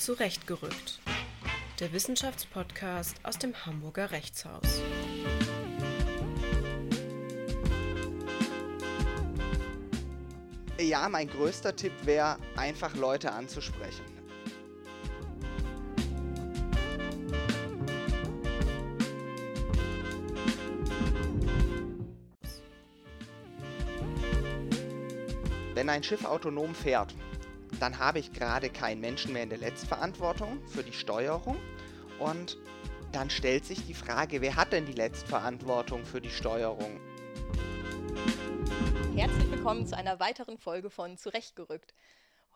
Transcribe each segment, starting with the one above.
Zurechtgerückt. Der Wissenschaftspodcast aus dem Hamburger Rechtshaus. Ja, mein größter Tipp wäre, einfach Leute anzusprechen. Wenn ein Schiff autonom fährt, dann habe ich gerade keinen Menschen mehr in der Letztverantwortung für die Steuerung und dann stellt sich die Frage, wer hat denn die Letztverantwortung für die Steuerung? Herzlich willkommen zu einer weiteren Folge von Zurechtgerückt.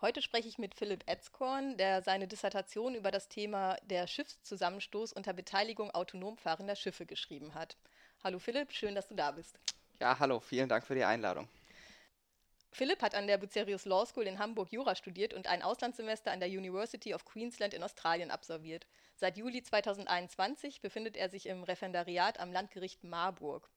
Heute spreche ich mit Philipp Etzkorn, der seine Dissertation über das Thema der Schiffszusammenstoß unter Beteiligung autonom fahrender Schiffe geschrieben hat. Hallo Philipp, schön, dass du da bist. Ja, hallo, vielen Dank für die Einladung. Philipp hat an der Bucerius Law School in Hamburg Jura studiert und ein Auslandssemester an der University of Queensland in Australien absolviert. Seit Juli 2021 befindet er sich im Referendariat am Landgericht Marburg.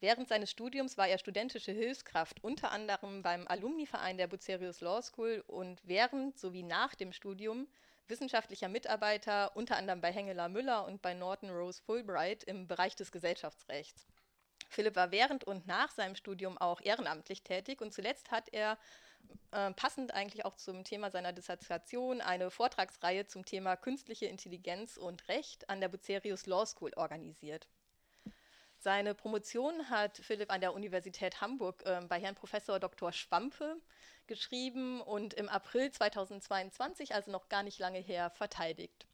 Während seines Studiums war er studentische Hilfskraft, unter anderem beim Alumniverein der Bucerius Law School und während sowie nach dem Studium wissenschaftlicher Mitarbeiter, unter anderem bei Hengeler Müller und bei Norton Rose Fulbright im Bereich des Gesellschaftsrechts. Philipp war während und nach seinem Studium auch ehrenamtlich tätig und zuletzt hat er äh, passend eigentlich auch zum Thema seiner Dissertation eine Vortragsreihe zum Thema künstliche Intelligenz und Recht an der Bucerius Law School organisiert. Seine Promotion hat Philipp an der Universität Hamburg äh, bei Herrn Professor Dr. Schwampe geschrieben und im April 2022, also noch gar nicht lange her, verteidigt.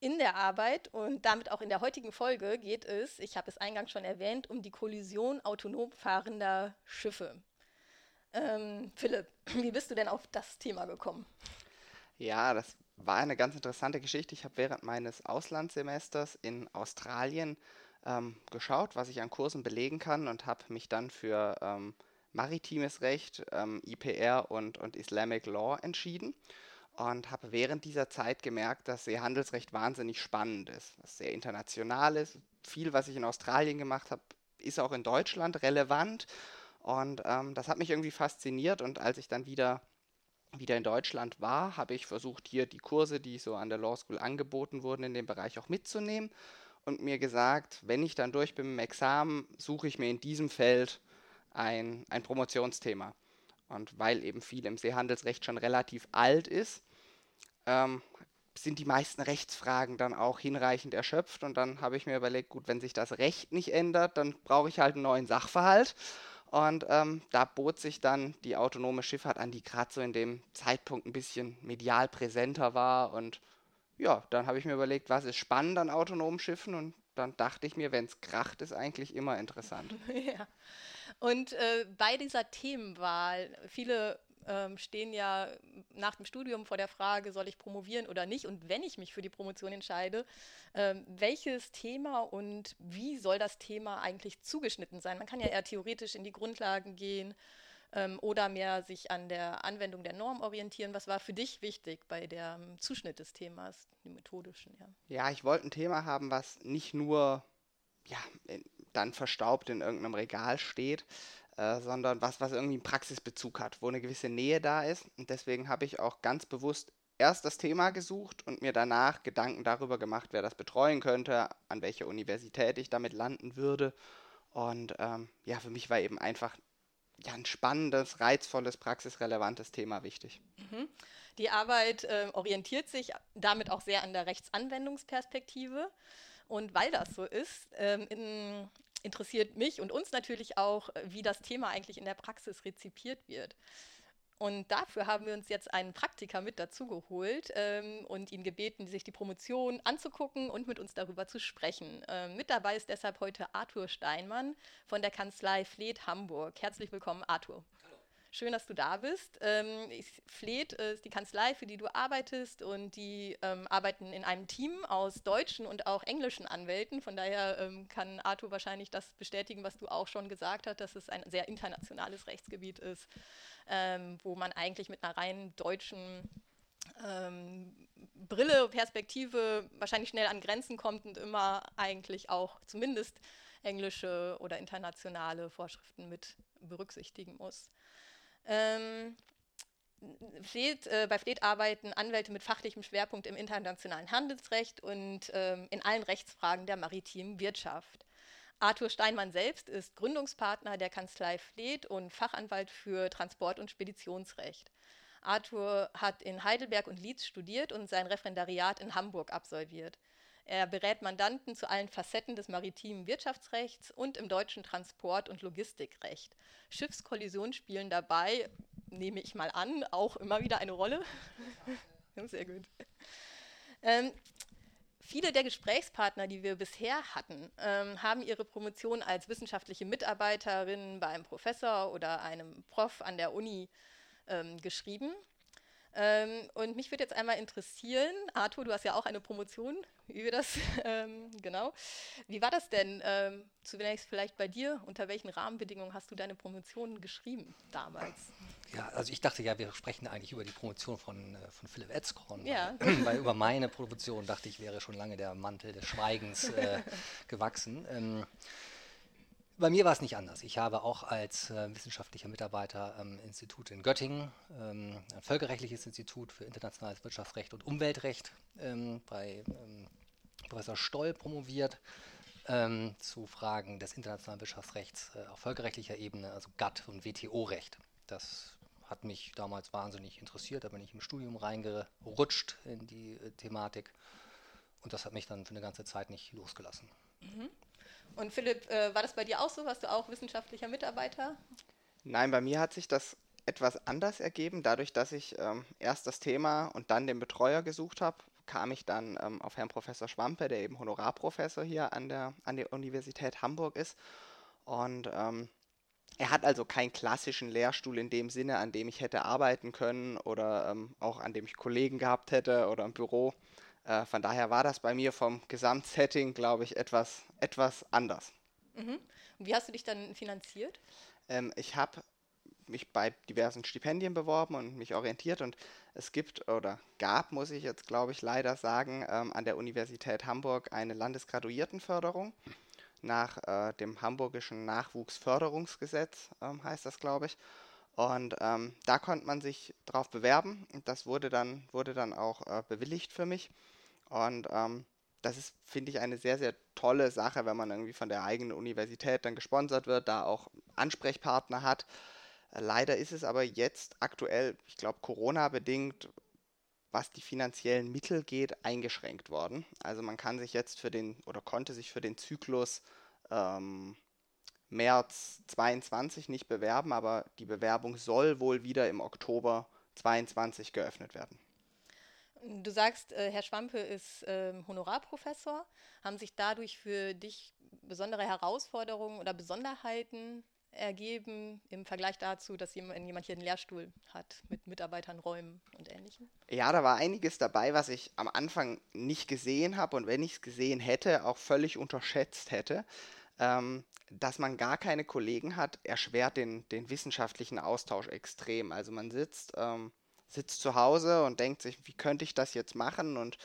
In der Arbeit und damit auch in der heutigen Folge geht es, ich habe es eingangs schon erwähnt, um die Kollision autonom fahrender Schiffe. Ähm, Philipp, wie bist du denn auf das Thema gekommen? Ja, das war eine ganz interessante Geschichte. Ich habe während meines Auslandssemesters in Australien ähm, geschaut, was ich an Kursen belegen kann und habe mich dann für ähm, maritimes Recht, ähm, IPR und, und Islamic Law entschieden und habe während dieser Zeit gemerkt, dass Seehandelsrecht wahnsinnig spannend ist, was sehr international ist. Viel, was ich in Australien gemacht habe, ist auch in Deutschland relevant und ähm, das hat mich irgendwie fasziniert und als ich dann wieder wieder in Deutschland war, habe ich versucht, hier die Kurse, die so an der Law School angeboten wurden, in dem Bereich auch mitzunehmen und mir gesagt, wenn ich dann durch bin im Examen, suche ich mir in diesem Feld ein, ein Promotionsthema. Und weil eben viel im Seehandelsrecht schon relativ alt ist, ähm, sind die meisten Rechtsfragen dann auch hinreichend erschöpft. Und dann habe ich mir überlegt, gut, wenn sich das Recht nicht ändert, dann brauche ich halt einen neuen Sachverhalt. Und ähm, da bot sich dann die autonome Schifffahrt an, die gerade so in dem Zeitpunkt ein bisschen medial präsenter war. Und ja, dann habe ich mir überlegt, was ist spannend an autonomen Schiffen? Und dann dachte ich mir, wenn es kracht, ist eigentlich immer interessant. Ja. Und äh, bei dieser Themenwahl, viele ähm, stehen ja nach dem Studium vor der Frage, soll ich promovieren oder nicht? Und wenn ich mich für die Promotion entscheide, ähm, welches Thema und wie soll das Thema eigentlich zugeschnitten sein? Man kann ja eher theoretisch in die Grundlagen gehen ähm, oder mehr sich an der Anwendung der Norm orientieren. Was war für dich wichtig bei dem Zuschnitt des Themas, dem methodischen? Ja, ja ich wollte ein Thema haben, was nicht nur ja, dann verstaubt in irgendeinem Regal steht, äh, sondern was, was irgendwie einen Praxisbezug hat, wo eine gewisse Nähe da ist. Und deswegen habe ich auch ganz bewusst erst das Thema gesucht und mir danach Gedanken darüber gemacht, wer das betreuen könnte, an welcher Universität ich damit landen würde. Und ähm, ja, für mich war eben einfach ja, ein spannendes, reizvolles, praxisrelevantes Thema wichtig. Mhm. Die Arbeit äh, orientiert sich damit auch sehr an der Rechtsanwendungsperspektive. Und weil das so ist, ähm, in, interessiert mich und uns natürlich auch, wie das Thema eigentlich in der Praxis rezipiert wird. Und dafür haben wir uns jetzt einen Praktiker mit dazugeholt ähm, und ihn gebeten, sich die Promotion anzugucken und mit uns darüber zu sprechen. Ähm, mit dabei ist deshalb heute Arthur Steinmann von der Kanzlei Fleet Hamburg. Herzlich willkommen, Arthur. Schön, dass du da bist. Ähm, Fleet ist die Kanzlei, für die du arbeitest und die ähm, arbeiten in einem Team aus deutschen und auch englischen Anwälten. Von daher ähm, kann Arthur wahrscheinlich das bestätigen, was du auch schon gesagt hast, dass es ein sehr internationales Rechtsgebiet ist, ähm, wo man eigentlich mit einer rein deutschen ähm, Brille, Perspektive wahrscheinlich schnell an Grenzen kommt und immer eigentlich auch zumindest englische oder internationale Vorschriften mit berücksichtigen muss. Ähm, Fleet, äh, bei Fleet arbeiten Anwälte mit fachlichem Schwerpunkt im internationalen Handelsrecht und ähm, in allen Rechtsfragen der maritimen Wirtschaft. Arthur Steinmann selbst ist Gründungspartner der Kanzlei Fleet und Fachanwalt für Transport- und Speditionsrecht. Arthur hat in Heidelberg und Leeds studiert und sein Referendariat in Hamburg absolviert. Er berät Mandanten zu allen Facetten des maritimen Wirtschaftsrechts und im deutschen Transport- und Logistikrecht. Schiffskollisionen spielen dabei, nehme ich mal an, auch immer wieder eine Rolle. Sehr gut. Ähm, viele der Gesprächspartner, die wir bisher hatten, ähm, haben ihre Promotion als wissenschaftliche Mitarbeiterin bei einem Professor oder einem Prof an der Uni ähm, geschrieben. Ähm, und mich würde jetzt einmal interessieren, Arthur, du hast ja auch eine Promotion über das, ähm, genau. Wie war das denn ähm, zunächst vielleicht bei dir? Unter welchen Rahmenbedingungen hast du deine Promotion geschrieben damals? Ja, also ich dachte ja, wir sprechen eigentlich über die Promotion von, äh, von Philipp Etzkorn. Ja. Weil, weil, über meine Promotion dachte ich, wäre schon lange der Mantel des Schweigens äh, gewachsen. Ähm, bei mir war es nicht anders. Ich habe auch als äh, wissenschaftlicher Mitarbeiter am Institut in Göttingen, ähm, ein völkerrechtliches Institut für internationales Wirtschaftsrecht und Umweltrecht, ähm, bei ähm, Professor Stoll promoviert ähm, zu Fragen des internationalen Wirtschaftsrechts äh, auf völkerrechtlicher Ebene, also GATT und WTO-Recht. Das hat mich damals wahnsinnig interessiert. Da bin ich im Studium reingerutscht in die äh, Thematik und das hat mich dann für eine ganze Zeit nicht losgelassen. Mhm. Und Philipp, äh, war das bei dir auch so? Warst du auch wissenschaftlicher Mitarbeiter? Nein, bei mir hat sich das etwas anders ergeben. Dadurch, dass ich ähm, erst das Thema und dann den Betreuer gesucht habe, kam ich dann ähm, auf Herrn Professor Schwampe, der eben Honorarprofessor hier an der, an der Universität Hamburg ist. Und ähm, er hat also keinen klassischen Lehrstuhl in dem Sinne, an dem ich hätte arbeiten können oder ähm, auch an dem ich Kollegen gehabt hätte oder ein Büro. Äh, von daher war das bei mir vom Gesamtsetting, glaube ich, etwas, etwas anders. Mhm. Und wie hast du dich dann finanziert? Ähm, ich habe mich bei diversen Stipendien beworben und mich orientiert und es gibt oder gab, muss ich jetzt glaube ich leider sagen, ähm, an der Universität Hamburg eine Landesgraduiertenförderung nach äh, dem hamburgischen Nachwuchsförderungsgesetz, ähm, heißt das glaube ich. Und ähm, da konnte man sich drauf bewerben und das wurde dann, wurde dann auch äh, bewilligt für mich. Und ähm, das ist, finde ich, eine sehr, sehr tolle Sache, wenn man irgendwie von der eigenen Universität dann gesponsert wird, da auch Ansprechpartner hat. Äh, leider ist es aber jetzt aktuell, ich glaube, Corona-bedingt, was die finanziellen Mittel geht, eingeschränkt worden. Also man kann sich jetzt für den oder konnte sich für den Zyklus ähm, März 22 nicht bewerben, aber die Bewerbung soll wohl wieder im Oktober 22 geöffnet werden. Du sagst, äh, Herr Schwampe ist äh, Honorarprofessor. Haben sich dadurch für dich besondere Herausforderungen oder Besonderheiten ergeben im Vergleich dazu, dass jemand, jemand hier einen Lehrstuhl hat mit Mitarbeitern, Räumen und Ähnlichem? Ja, da war einiges dabei, was ich am Anfang nicht gesehen habe und wenn ich es gesehen hätte, auch völlig unterschätzt hätte. Ähm, dass man gar keine Kollegen hat, erschwert den, den wissenschaftlichen Austausch extrem. Also man sitzt ähm, sitzt zu Hause und denkt sich, wie könnte ich das jetzt machen und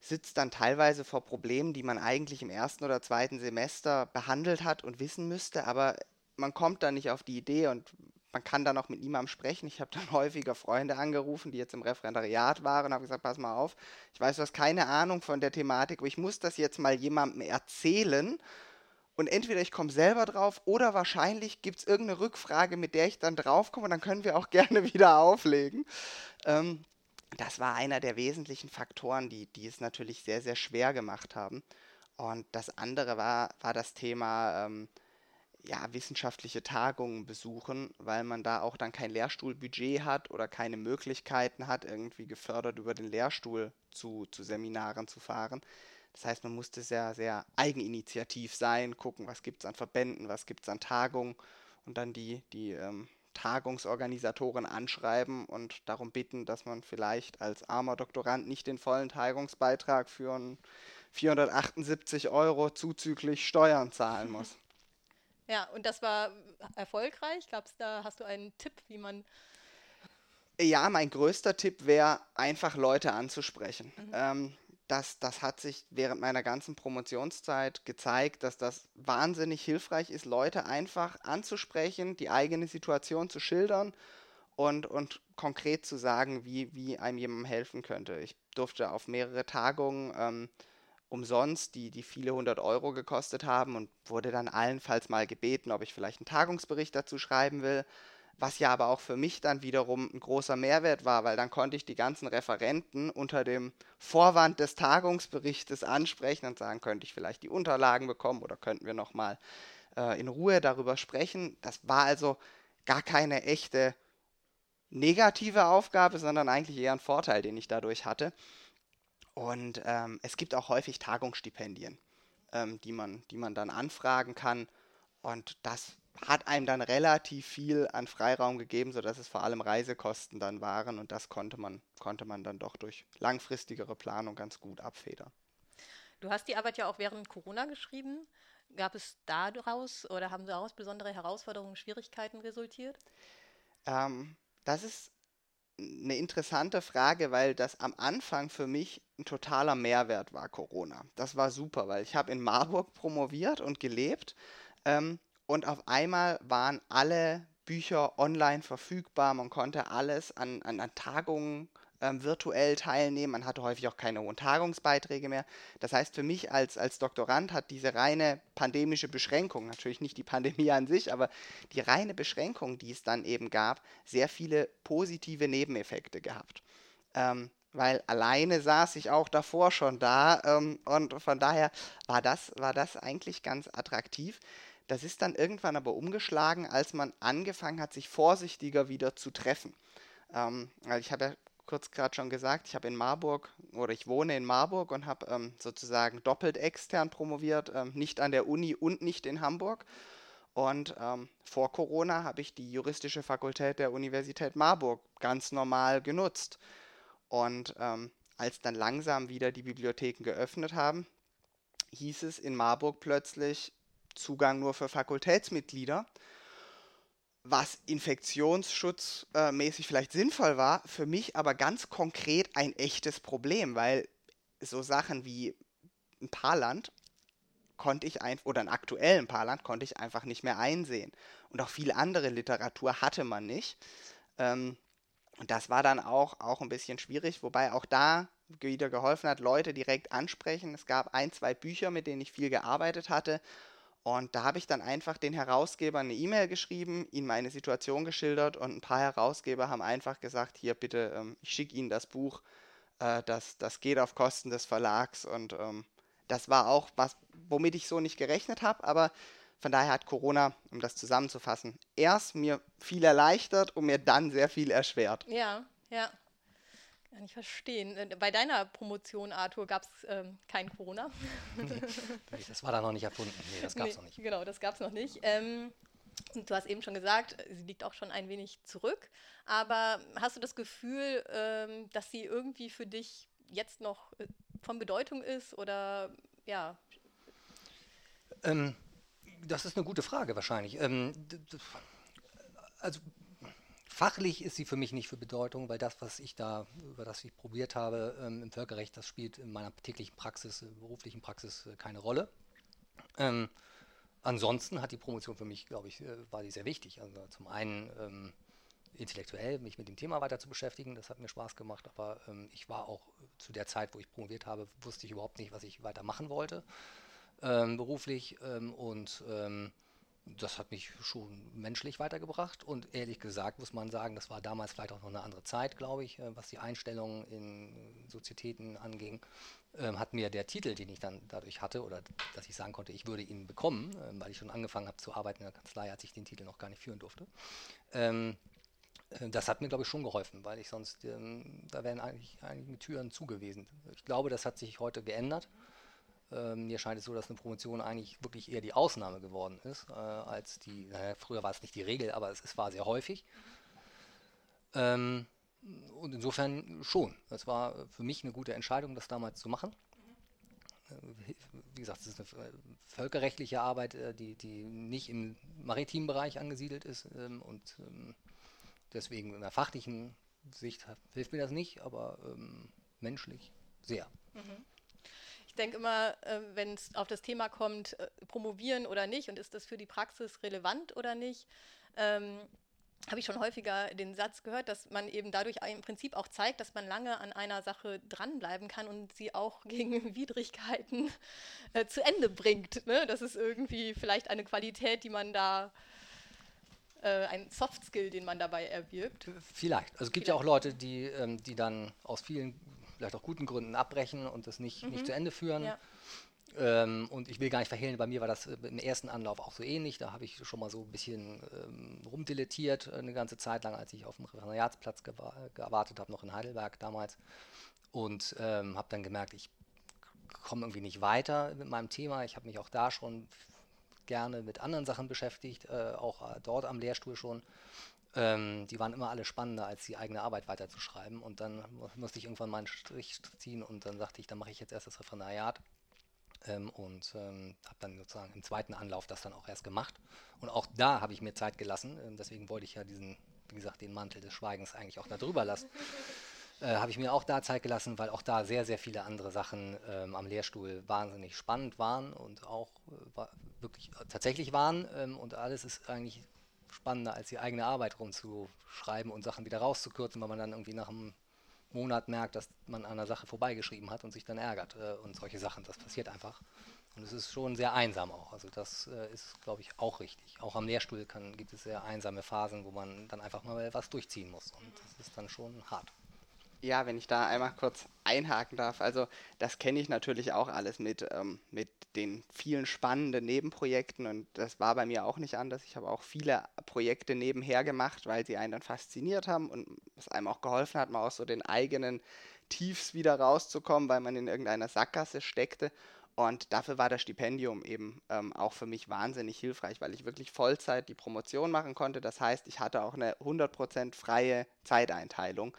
sitzt dann teilweise vor Problemen, die man eigentlich im ersten oder zweiten Semester behandelt hat und wissen müsste, aber man kommt dann nicht auf die Idee und man kann dann auch mit niemandem sprechen. Ich habe dann häufiger Freunde angerufen, die jetzt im Referendariat waren und habe gesagt, pass mal auf, ich weiß, du hast keine Ahnung von der Thematik, aber ich muss das jetzt mal jemandem erzählen und entweder ich komme selber drauf oder wahrscheinlich gibt es irgendeine Rückfrage, mit der ich dann draufkomme und dann können wir auch gerne wieder auflegen. Ähm, das war einer der wesentlichen Faktoren, die, die es natürlich sehr, sehr schwer gemacht haben. Und das andere war, war das Thema ähm, ja, wissenschaftliche Tagungen besuchen, weil man da auch dann kein Lehrstuhlbudget hat oder keine Möglichkeiten hat, irgendwie gefördert über den Lehrstuhl zu, zu Seminaren zu fahren. Das heißt, man musste sehr, sehr eigeninitiativ sein, gucken, was gibt es an Verbänden, was gibt es an Tagungen und dann die, die ähm, Tagungsorganisatoren anschreiben und darum bitten, dass man vielleicht als armer Doktorand nicht den vollen Tagungsbeitrag für 478 Euro zuzüglich Steuern zahlen muss. Ja, und das war erfolgreich. Glaubst da hast du einen Tipp, wie man. Ja, mein größter Tipp wäre, einfach Leute anzusprechen. Mhm. Ähm, das, das hat sich während meiner ganzen Promotionszeit gezeigt, dass das wahnsinnig hilfreich ist, Leute einfach anzusprechen, die eigene Situation zu schildern und, und konkret zu sagen, wie, wie einem jemandem helfen könnte. Ich durfte auf mehrere Tagungen ähm, umsonst, die, die viele hundert Euro gekostet haben und wurde dann allenfalls mal gebeten, ob ich vielleicht einen Tagungsbericht dazu schreiben will was ja aber auch für mich dann wiederum ein großer Mehrwert war, weil dann konnte ich die ganzen Referenten unter dem Vorwand des Tagungsberichtes ansprechen und sagen, könnte ich vielleicht die Unterlagen bekommen oder könnten wir nochmal äh, in Ruhe darüber sprechen. Das war also gar keine echte negative Aufgabe, sondern eigentlich eher ein Vorteil, den ich dadurch hatte. Und ähm, es gibt auch häufig Tagungsstipendien, ähm, die, man, die man dann anfragen kann. Und das hat einem dann relativ viel an Freiraum gegeben, sodass es vor allem Reisekosten dann waren und das konnte man, konnte man dann doch durch langfristigere Planung ganz gut abfedern. Du hast die Arbeit ja auch während Corona geschrieben. Gab es daraus oder haben daraus besondere Herausforderungen, Schwierigkeiten resultiert? Ähm, das ist eine interessante Frage, weil das am Anfang für mich ein totaler Mehrwert war, Corona. Das war super, weil ich habe in Marburg promoviert und gelebt. Ähm, und auf einmal waren alle Bücher online verfügbar. Man konnte alles an, an, an Tagungen ähm, virtuell teilnehmen. Man hatte häufig auch keine hohen Tagungsbeiträge mehr. Das heißt, für mich als, als Doktorand hat diese reine pandemische Beschränkung, natürlich nicht die Pandemie an sich, aber die reine Beschränkung, die es dann eben gab, sehr viele positive Nebeneffekte gehabt. Ähm, weil alleine saß ich auch davor schon da ähm, und von daher war das, war das eigentlich ganz attraktiv. Das ist dann irgendwann aber umgeschlagen, als man angefangen hat, sich vorsichtiger wieder zu treffen. Ähm, also ich habe ja kurz gerade schon gesagt, ich habe in Marburg oder ich wohne in Marburg und habe ähm, sozusagen doppelt extern promoviert, ähm, nicht an der Uni und nicht in Hamburg. Und ähm, vor Corona habe ich die juristische Fakultät der Universität Marburg ganz normal genutzt. Und ähm, als dann langsam wieder die Bibliotheken geöffnet haben, hieß es in Marburg plötzlich, Zugang nur für Fakultätsmitglieder, was infektionsschutzmäßig vielleicht sinnvoll war, für mich aber ganz konkret ein echtes Problem, weil so Sachen wie ein Paarland konnte ich einfach, oder einen aktuellen Paarland konnte ich einfach nicht mehr einsehen. Und auch viel andere Literatur hatte man nicht. Ähm, und das war dann auch, auch ein bisschen schwierig, wobei auch da wieder geholfen hat, Leute direkt ansprechen. Es gab ein, zwei Bücher, mit denen ich viel gearbeitet hatte und da habe ich dann einfach den Herausgebern eine E-Mail geschrieben, ihnen meine Situation geschildert und ein paar Herausgeber haben einfach gesagt, hier bitte, ähm, ich schicke Ihnen das Buch, äh, das, das geht auf Kosten des Verlags und ähm, das war auch was, womit ich so nicht gerechnet habe, aber von daher hat Corona, um das zusammenzufassen, erst mir viel erleichtert und mir dann sehr viel erschwert. Ja, ja. Kann ich verstehen. Äh, bei deiner Promotion, Arthur, gab es ähm, kein Corona. Nee, das war da noch nicht erfunden. Nee, das gab es nee, noch nicht. Genau, das gab es noch nicht. Ähm, du hast eben schon gesagt, sie liegt auch schon ein wenig zurück. Aber hast du das Gefühl, ähm, dass sie irgendwie für dich jetzt noch äh, von Bedeutung ist oder ja? Ähm, das ist eine gute Frage wahrscheinlich. Ähm, also Fachlich ist sie für mich nicht für Bedeutung, weil das, was ich da, über das ich probiert habe ähm, im Völkerrecht, das spielt in meiner täglichen Praxis, äh, beruflichen Praxis äh, keine Rolle. Ähm, ansonsten hat die Promotion für mich, glaube ich, äh, war die sehr wichtig. Also zum einen ähm, intellektuell mich mit dem Thema weiter zu beschäftigen, das hat mir Spaß gemacht, aber ähm, ich war auch zu der Zeit, wo ich promoviert habe, wusste ich überhaupt nicht, was ich weiter machen wollte, ähm, beruflich ähm, und das hat mich schon menschlich weitergebracht und ehrlich gesagt muss man sagen, das war damals vielleicht auch noch eine andere Zeit, glaube ich, äh, was die Einstellungen in Sozietäten anging, ähm, hat mir der Titel, den ich dann dadurch hatte, oder dass ich sagen konnte, ich würde ihn bekommen, ähm, weil ich schon angefangen habe zu arbeiten in der Kanzlei, als ich den Titel noch gar nicht führen durfte. Ähm, äh, das hat mir, glaube ich, schon geholfen, weil ich sonst, da wären eigentlich einige Türen zugewesen. Ich glaube, das hat sich heute geändert. Ähm, mir scheint es so, dass eine Promotion eigentlich wirklich eher die Ausnahme geworden ist, äh, als die, naja, früher war es nicht die Regel, aber es, es war sehr häufig. Ähm, und insofern schon. Es war für mich eine gute Entscheidung, das damals zu machen. Äh, wie gesagt, es ist eine völkerrechtliche Arbeit, äh, die, die nicht im maritimen Bereich angesiedelt ist ähm, und ähm, deswegen in der fachlichen Sicht hilft mir das nicht, aber ähm, menschlich sehr. Mhm. Ich denke immer, äh, wenn es auf das Thema kommt, äh, promovieren oder nicht und ist das für die Praxis relevant oder nicht, ähm, habe ich schon häufiger den Satz gehört, dass man eben dadurch im Prinzip auch zeigt, dass man lange an einer Sache dranbleiben kann und sie auch gegen Widrigkeiten äh, zu Ende bringt. Ne? Das ist irgendwie vielleicht eine Qualität, die man da äh, ein Soft Skill, den man dabei erwirbt. Vielleicht. Also es gibt Vielleicht. ja auch Leute, die, ähm, die dann aus vielen, vielleicht auch guten Gründen abbrechen und das nicht, mhm. nicht zu Ende führen. Ja. Ähm, und ich will gar nicht verhehlen, bei mir war das äh, im ersten Anlauf auch so ähnlich. Da habe ich schon mal so ein bisschen ähm, rumdilettiert eine ganze Zeit lang, als ich auf dem Referendariatsplatz gewartet habe, noch in Heidelberg damals. Und ähm, habe dann gemerkt, ich komme irgendwie nicht weiter mit meinem Thema. Ich habe mich auch da schon gerne mit anderen Sachen beschäftigt, äh, auch äh, dort am Lehrstuhl schon. Ähm, die waren immer alle spannender, als die eigene Arbeit weiterzuschreiben. Und dann musste ich irgendwann meinen Strich ziehen und dann sagte ich, dann mache ich jetzt erst das Referendariat. Ähm, und ähm, habe dann sozusagen im zweiten Anlauf das dann auch erst gemacht. Und auch da habe ich mir Zeit gelassen. Ähm, deswegen wollte ich ja diesen, wie gesagt, den Mantel des Schweigens eigentlich auch da drüber lassen. Äh, habe ich mir auch da Zeit gelassen, weil auch da sehr, sehr viele andere Sachen ähm, am Lehrstuhl wahnsinnig spannend waren und auch äh, war, wirklich äh, tatsächlich waren. Ähm, und alles ist eigentlich spannender, als die eigene Arbeit rumzuschreiben und Sachen wieder rauszukürzen, weil man dann irgendwie nach einem Monat merkt, dass man an einer Sache vorbeigeschrieben hat und sich dann ärgert äh, und solche Sachen. Das passiert einfach. Und es ist schon sehr einsam auch. Also das äh, ist, glaube ich, auch richtig. Auch am Lehrstuhl kann, gibt es sehr einsame Phasen, wo man dann einfach mal was durchziehen muss. Und das ist dann schon hart. Ja, wenn ich da einmal kurz einhaken darf. Also das kenne ich natürlich auch alles mit, ähm, mit den vielen spannenden Nebenprojekten und das war bei mir auch nicht anders. Ich habe auch viele Projekte nebenher gemacht, weil sie einen dann fasziniert haben und es einem auch geholfen hat, mal aus so den eigenen Tiefs wieder rauszukommen, weil man in irgendeiner Sackgasse steckte. Und dafür war das Stipendium eben ähm, auch für mich wahnsinnig hilfreich, weil ich wirklich Vollzeit die Promotion machen konnte. Das heißt, ich hatte auch eine 100% freie Zeiteinteilung.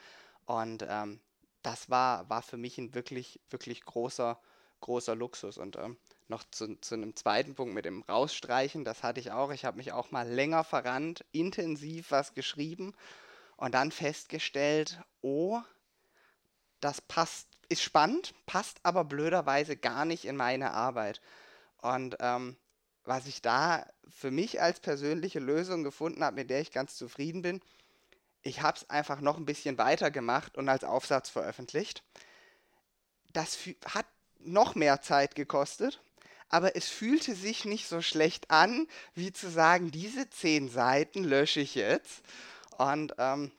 Und ähm, das war, war für mich ein wirklich, wirklich großer, großer Luxus. Und ähm, noch zu, zu einem zweiten Punkt mit dem Rausstreichen, das hatte ich auch. Ich habe mich auch mal länger verrannt, intensiv was geschrieben und dann festgestellt, oh, das passt, ist spannend, passt aber blöderweise gar nicht in meine Arbeit. Und ähm, was ich da für mich als persönliche Lösung gefunden habe, mit der ich ganz zufrieden bin, ich habe es einfach noch ein bisschen weiter gemacht und als Aufsatz veröffentlicht. Das hat noch mehr Zeit gekostet, aber es fühlte sich nicht so schlecht an, wie zu sagen, diese zehn Seiten lösche ich jetzt. Und ähm,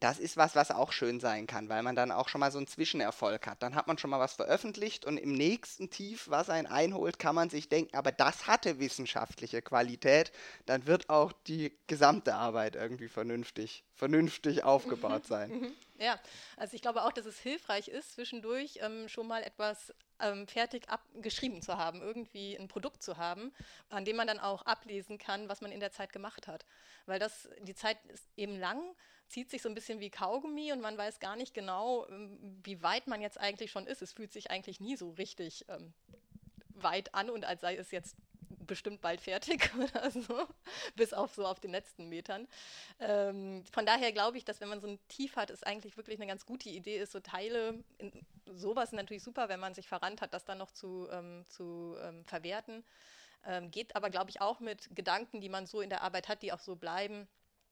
das ist was, was auch schön sein kann, weil man dann auch schon mal so einen Zwischenerfolg hat. Dann hat man schon mal was veröffentlicht und im nächsten Tief, was einen einholt, kann man sich denken, aber das hatte wissenschaftliche Qualität. Dann wird auch die gesamte Arbeit irgendwie vernünftig, vernünftig aufgebaut sein. Mhm. Ja, also ich glaube auch, dass es hilfreich ist, zwischendurch ähm, schon mal etwas ähm, fertig abgeschrieben zu haben, irgendwie ein Produkt zu haben, an dem man dann auch ablesen kann, was man in der Zeit gemacht hat. Weil das, die Zeit ist eben lang, zieht sich so ein bisschen wie Kaugummi und man weiß gar nicht genau, ähm, wie weit man jetzt eigentlich schon ist. Es fühlt sich eigentlich nie so richtig ähm, weit an und als sei es jetzt bestimmt bald fertig oder so, bis auf so auf den letzten Metern. Ähm, von daher glaube ich, dass wenn man so ein Tief hat, es eigentlich wirklich eine ganz gute Idee ist, so Teile, in, sowas natürlich super, wenn man sich verrannt hat, das dann noch zu, ähm, zu ähm, verwerten. Ähm, geht aber, glaube ich, auch mit Gedanken, die man so in der Arbeit hat, die auch so bleiben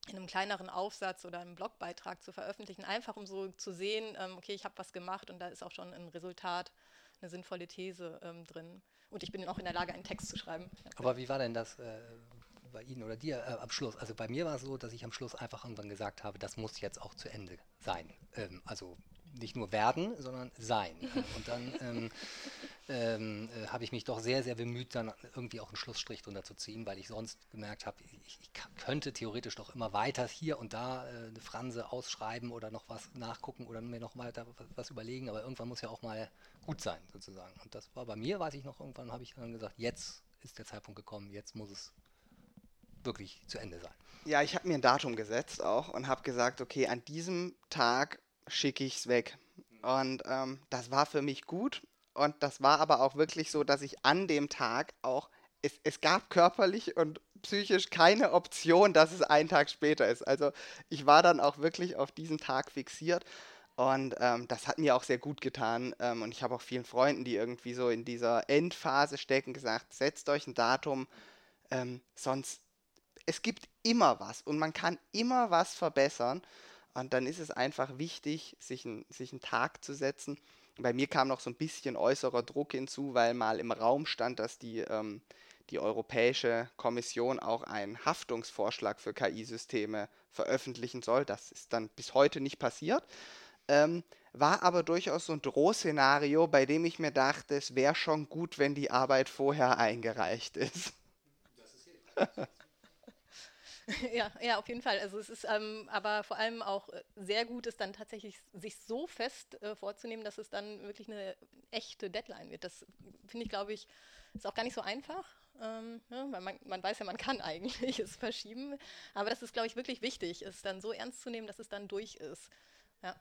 in einem kleineren Aufsatz oder einem Blogbeitrag zu veröffentlichen, einfach um so zu sehen, ähm, okay, ich habe was gemacht und da ist auch schon ein Resultat, eine sinnvolle These ähm, drin. Und ich bin auch in der Lage, einen Text zu schreiben. Aber wie war denn das äh, bei Ihnen oder dir äh, am Schluss? Also bei mir war es so, dass ich am Schluss einfach irgendwann gesagt habe, das muss jetzt auch zu Ende sein. Ähm, also nicht nur werden, sondern sein. Und dann ähm, ähm, äh, habe ich mich doch sehr, sehr bemüht, dann irgendwie auch einen Schlussstrich drunter zu ziehen, weil ich sonst gemerkt habe, ich, ich, könnte theoretisch noch immer weiter hier und da äh, eine Franse ausschreiben oder noch was nachgucken oder mir noch weiter was überlegen, aber irgendwann muss ja auch mal gut sein, sozusagen. Und das war bei mir, weiß ich noch, irgendwann habe ich dann gesagt, jetzt ist der Zeitpunkt gekommen, jetzt muss es wirklich zu Ende sein. Ja, ich habe mir ein Datum gesetzt auch und habe gesagt, okay, an diesem Tag schicke ich es weg. Und ähm, das war für mich gut. Und das war aber auch wirklich so, dass ich an dem Tag auch, es, es gab körperlich und psychisch keine Option, dass es einen Tag später ist. Also ich war dann auch wirklich auf diesen Tag fixiert. Und ähm, das hat mir auch sehr gut getan. Ähm, und ich habe auch vielen Freunden, die irgendwie so in dieser Endphase stecken, gesagt, setzt euch ein Datum, ähm, sonst es gibt immer was und man kann immer was verbessern. Und dann ist es einfach wichtig, sich, ein, sich einen Tag zu setzen. Bei mir kam noch so ein bisschen äußerer Druck hinzu, weil mal im Raum stand, dass die, ähm, die Europäische Kommission auch einen Haftungsvorschlag für KI-Systeme veröffentlichen soll. Das ist dann bis heute nicht passiert. Ähm, war aber durchaus so ein Drohszenario, bei dem ich mir dachte, es wäre schon gut, wenn die Arbeit vorher eingereicht ist. ja, ja, auf jeden Fall. Also es ist ähm, aber vor allem auch äh, sehr gut, es dann tatsächlich sich so fest äh, vorzunehmen, dass es dann wirklich eine echte Deadline wird. Das finde ich, glaube ich, ist auch gar nicht so einfach. Ähm, ne? weil man, man, weiß ja, man kann eigentlich es verschieben. Aber das ist, glaube ich, wirklich wichtig, es dann so ernst zu nehmen, dass es dann durch ist. Ja.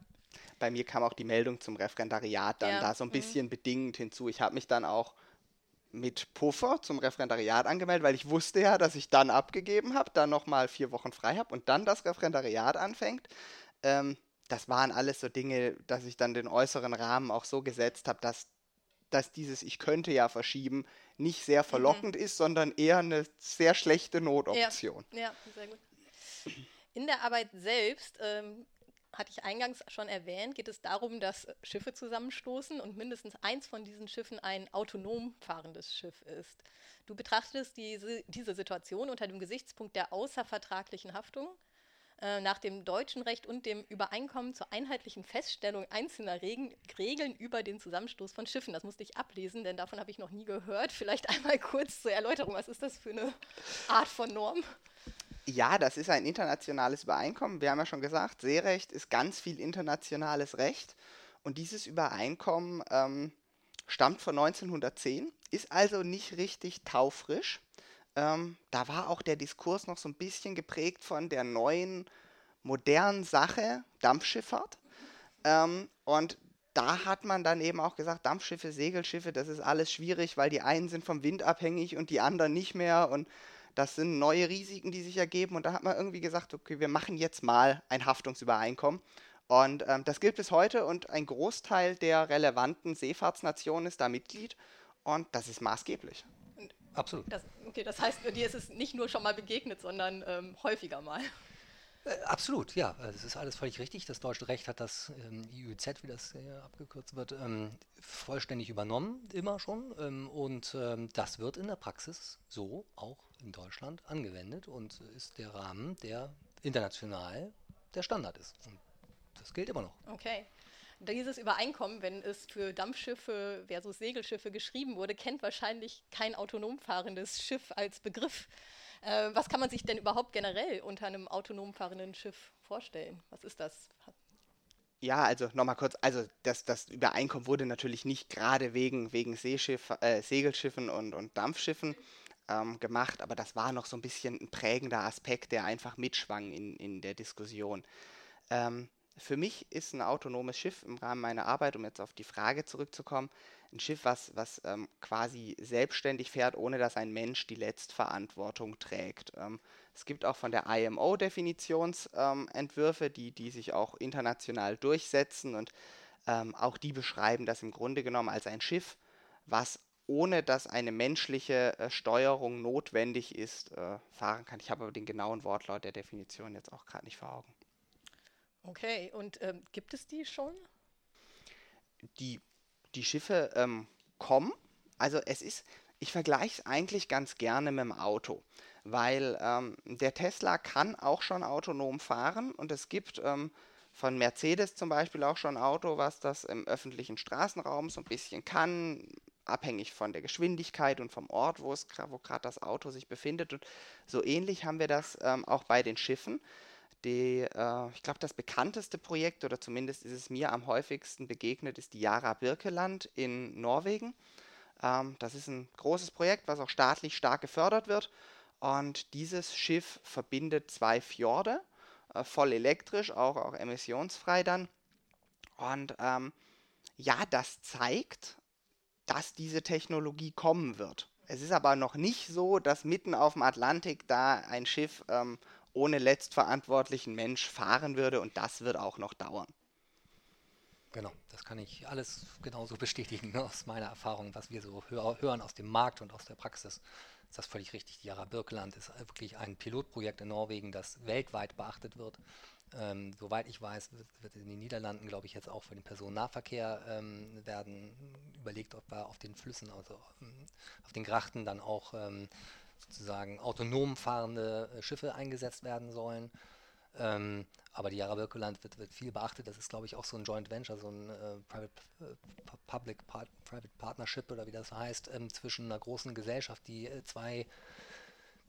Bei mir kam auch die Meldung zum Referendariat dann ja. da so ein mhm. bisschen mhm. bedingend hinzu. Ich habe mich dann auch mit Puffer zum Referendariat angemeldet, weil ich wusste ja, dass ich dann abgegeben habe, dann nochmal vier Wochen frei habe und dann das Referendariat anfängt. Ähm, das waren alles so Dinge, dass ich dann den äußeren Rahmen auch so gesetzt habe, dass, dass dieses Ich könnte ja verschieben nicht sehr verlockend mhm. ist, sondern eher eine sehr schlechte Notoption. Ja, ja sehr gut. In der Arbeit selbst ähm, hatte ich eingangs schon erwähnt, geht es darum, dass Schiffe zusammenstoßen und mindestens eins von diesen Schiffen ein autonom fahrendes Schiff ist. Du betrachtest diese, diese Situation unter dem Gesichtspunkt der außervertraglichen Haftung äh, nach dem deutschen Recht und dem Übereinkommen zur einheitlichen Feststellung einzelner Regen, Regeln über den Zusammenstoß von Schiffen. Das musste ich ablesen, denn davon habe ich noch nie gehört. Vielleicht einmal kurz zur Erläuterung, was ist das für eine Art von Norm? Ja, das ist ein internationales Übereinkommen. Wir haben ja schon gesagt, Seerecht ist ganz viel internationales Recht. Und dieses Übereinkommen ähm, stammt von 1910, ist also nicht richtig taufrisch. Ähm, da war auch der Diskurs noch so ein bisschen geprägt von der neuen, modernen Sache Dampfschifffahrt. Ähm, und da hat man dann eben auch gesagt, Dampfschiffe, Segelschiffe, das ist alles schwierig, weil die einen sind vom Wind abhängig und die anderen nicht mehr. Und das sind neue Risiken, die sich ergeben. Und da hat man irgendwie gesagt, okay, wir machen jetzt mal ein Haftungsübereinkommen. Und ähm, das gilt bis heute und ein Großteil der relevanten Seefahrtsnationen ist da Mitglied. Und das ist maßgeblich. Absolut. Das, okay, das heißt, dir ist es nicht nur schon mal begegnet, sondern ähm, häufiger mal. Äh, absolut, ja. Also ist alles völlig richtig. Das deutsche Recht hat das ähm, IUZ, wie das äh, abgekürzt wird, ähm, vollständig übernommen, immer schon. Ähm, und ähm, das wird in der Praxis so auch in Deutschland angewendet und ist der Rahmen, der international der Standard ist. Und das gilt immer noch. Okay. Dieses Übereinkommen, wenn es für Dampfschiffe versus Segelschiffe geschrieben wurde, kennt wahrscheinlich kein autonom fahrendes Schiff als Begriff. Äh, was kann man sich denn überhaupt generell unter einem autonom fahrenden Schiff vorstellen? Was ist das? Ja, also nochmal kurz, also das, das Übereinkommen wurde natürlich nicht gerade wegen, wegen Seeschiff, äh, Segelschiffen und, und Dampfschiffen ähm, gemacht, aber das war noch so ein bisschen ein prägender Aspekt, der einfach mitschwang in, in der Diskussion. Ähm, für mich ist ein autonomes Schiff im Rahmen meiner Arbeit, um jetzt auf die Frage zurückzukommen, ein Schiff, was, was ähm, quasi selbstständig fährt, ohne dass ein Mensch die Letztverantwortung trägt. Ähm, es gibt auch von der IMO Definitionsentwürfe, ähm, die, die sich auch international durchsetzen und ähm, auch die beschreiben das im Grunde genommen als ein Schiff, was ohne dass eine menschliche äh, Steuerung notwendig ist, äh, fahren kann. Ich habe aber den genauen Wortlaut der Definition jetzt auch gerade nicht vor Augen. Okay, und ähm, gibt es die schon? Die, die Schiffe ähm, kommen. Also es ist, ich vergleiche es eigentlich ganz gerne mit dem Auto, weil ähm, der Tesla kann auch schon autonom fahren und es gibt ähm, von Mercedes zum Beispiel auch schon ein Auto, was das im öffentlichen Straßenraum so ein bisschen kann, abhängig von der Geschwindigkeit und vom Ort, wo, wo gerade das Auto sich befindet. Und so ähnlich haben wir das ähm, auch bei den Schiffen die, äh, ich glaube, das bekannteste Projekt, oder zumindest ist es mir am häufigsten begegnet, ist die Yara Birkeland in Norwegen. Ähm, das ist ein großes Projekt, was auch staatlich stark gefördert wird. Und dieses Schiff verbindet zwei Fjorde, äh, voll elektrisch, auch, auch emissionsfrei dann. Und ähm, ja, das zeigt, dass diese Technologie kommen wird. Es ist aber noch nicht so, dass mitten auf dem Atlantik da ein Schiff ähm, ohne letztverantwortlichen Mensch fahren würde und das wird auch noch dauern. Genau, das kann ich alles genauso bestätigen aus meiner Erfahrung, was wir so hör hören aus dem Markt und aus der Praxis. ist das völlig richtig. Jara Birkeland ist wirklich ein Pilotprojekt in Norwegen, das weltweit beachtet wird. Ähm, soweit ich weiß, wird, wird, in den Niederlanden, glaube ich, jetzt auch für den Personennahverkehr ähm, werden überlegt, ob wir auf den Flüssen, also ähm, auf den Grachten dann auch ähm, sozusagen autonom fahrende äh, Schiffe eingesetzt werden sollen. Ähm, aber die Jara Birkeland wird, wird, viel beachtet. Das ist, glaube ich, auch so ein Joint Venture, so ein äh, Private äh, Public Part Private Partnership oder wie das heißt, ähm, zwischen einer großen Gesellschaft, die äh, zwei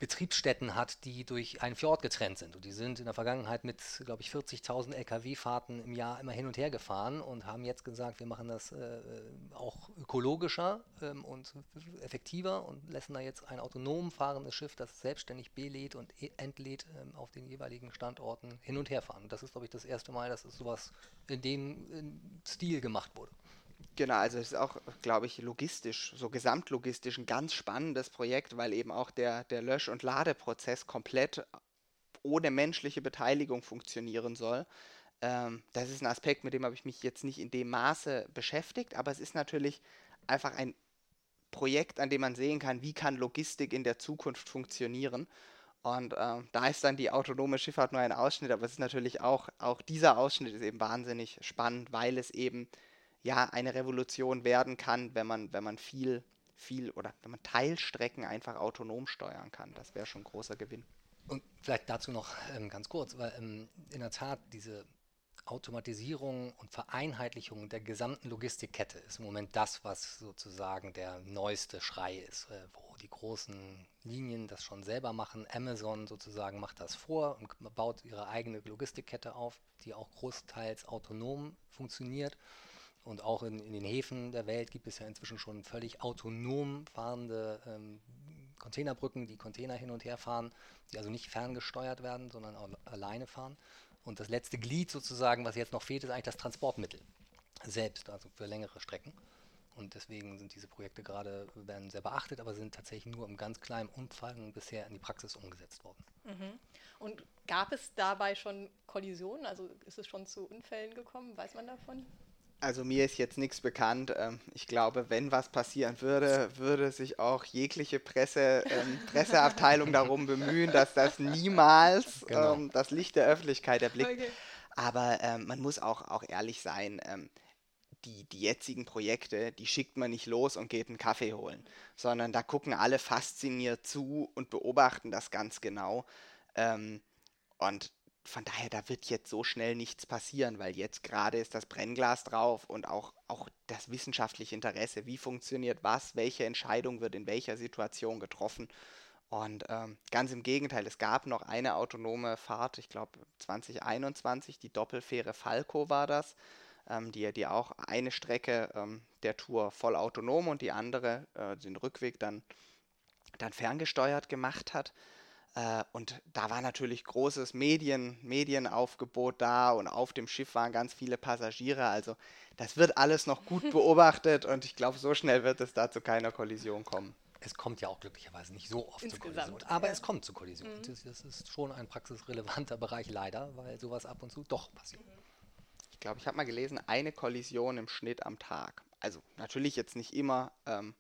Betriebsstätten hat, die durch einen Fjord getrennt sind. Und die sind in der Vergangenheit mit, glaube ich, 40.000 Lkw-Fahrten im Jahr immer hin und her gefahren und haben jetzt gesagt, wir machen das äh, auch ökologischer ähm, und effektiver und lassen da jetzt ein autonom fahrendes Schiff, das selbstständig belädt und e-, entlädt, ähm, auf den jeweiligen Standorten hin und her fahren. Und das ist, glaube ich, das erste Mal, dass sowas in dem in Stil gemacht wurde. Genau, also es ist auch, glaube ich, logistisch, so gesamtlogistisch ein ganz spannendes Projekt, weil eben auch der, der Lösch- und Ladeprozess komplett ohne menschliche Beteiligung funktionieren soll. Ähm, das ist ein Aspekt, mit dem habe ich mich jetzt nicht in dem Maße beschäftigt, aber es ist natürlich einfach ein Projekt, an dem man sehen kann, wie kann Logistik in der Zukunft funktionieren. Und ähm, da ist dann die autonome Schifffahrt nur ein Ausschnitt, aber es ist natürlich auch, auch dieser Ausschnitt ist eben wahnsinnig spannend, weil es eben ja eine Revolution werden kann, wenn man, wenn man viel, viel oder wenn man Teilstrecken einfach autonom steuern kann. Das wäre schon ein großer Gewinn. Und vielleicht dazu noch ähm, ganz kurz, weil ähm, in der Tat diese Automatisierung und Vereinheitlichung der gesamten Logistikkette ist im Moment das, was sozusagen der neueste Schrei ist, äh, wo die großen Linien das schon selber machen. Amazon sozusagen macht das vor und baut ihre eigene Logistikkette auf, die auch großteils autonom funktioniert. Und auch in, in, den Häfen der Welt gibt es ja inzwischen schon völlig autonom fahrende ähm, Containerbrücken, die Container hin und her fahren, die also nicht ferngesteuert werden, sondern auch alleine fahren. Und das letzte Glied sozusagen, was jetzt noch fehlt, ist eigentlich das Transportmittel selbst, also für längere Strecken. Und deswegen sind diese Projekte gerade, werden sehr beachtet, aber sind tatsächlich nur im ganz kleinen Umfang bisher in die Praxis umgesetzt worden. Mhm. Und gab es dabei schon Kollisionen? Also ist es schon zu Unfällen gekommen? Weiß man davon? Also mir ist jetzt nichts bekannt. Ähm, ich glaube, wenn was passieren würde, würde sich auch jegliche Presse, ähm, Presseabteilung darum bemühen, dass das niemals genau. ähm, das Licht der Öffentlichkeit erblickt. Okay. Aber ähm, man muss auch, auch ehrlich sein. Ähm, die, die jetzigen Projekte, die schickt man nicht los und geht einen Kaffee holen, sondern da gucken alle fasziniert zu und beobachten das ganz genau. Ähm, und von daher, da wird jetzt so schnell nichts passieren, weil jetzt gerade ist das Brennglas drauf und auch, auch das wissenschaftliche Interesse, wie funktioniert was, welche Entscheidung wird in welcher Situation getroffen. Und ähm, ganz im Gegenteil, es gab noch eine autonome Fahrt, ich glaube 2021, die Doppelfähre Falco war das, ähm, die, die auch eine Strecke ähm, der Tour voll autonom und die andere, äh, den Rückweg dann, dann ferngesteuert gemacht hat. Äh, und da war natürlich großes Medien, Medienaufgebot da und auf dem Schiff waren ganz viele Passagiere. Also das wird alles noch gut beobachtet und ich glaube, so schnell wird es da zu keiner Kollision kommen. Es kommt ja auch glücklicherweise nicht so oft Insgesamt, zu Kollision, aber ja. es kommt zu Kollision. Mhm. Das, das, ist schon ein praxisrelevanter Bereich leider, weil sowas ab und zu doch passiert. Ich glaube, ich habe mal gelesen, eine Kollision im Schnitt am Tag. Also natürlich jetzt nicht immer ähm,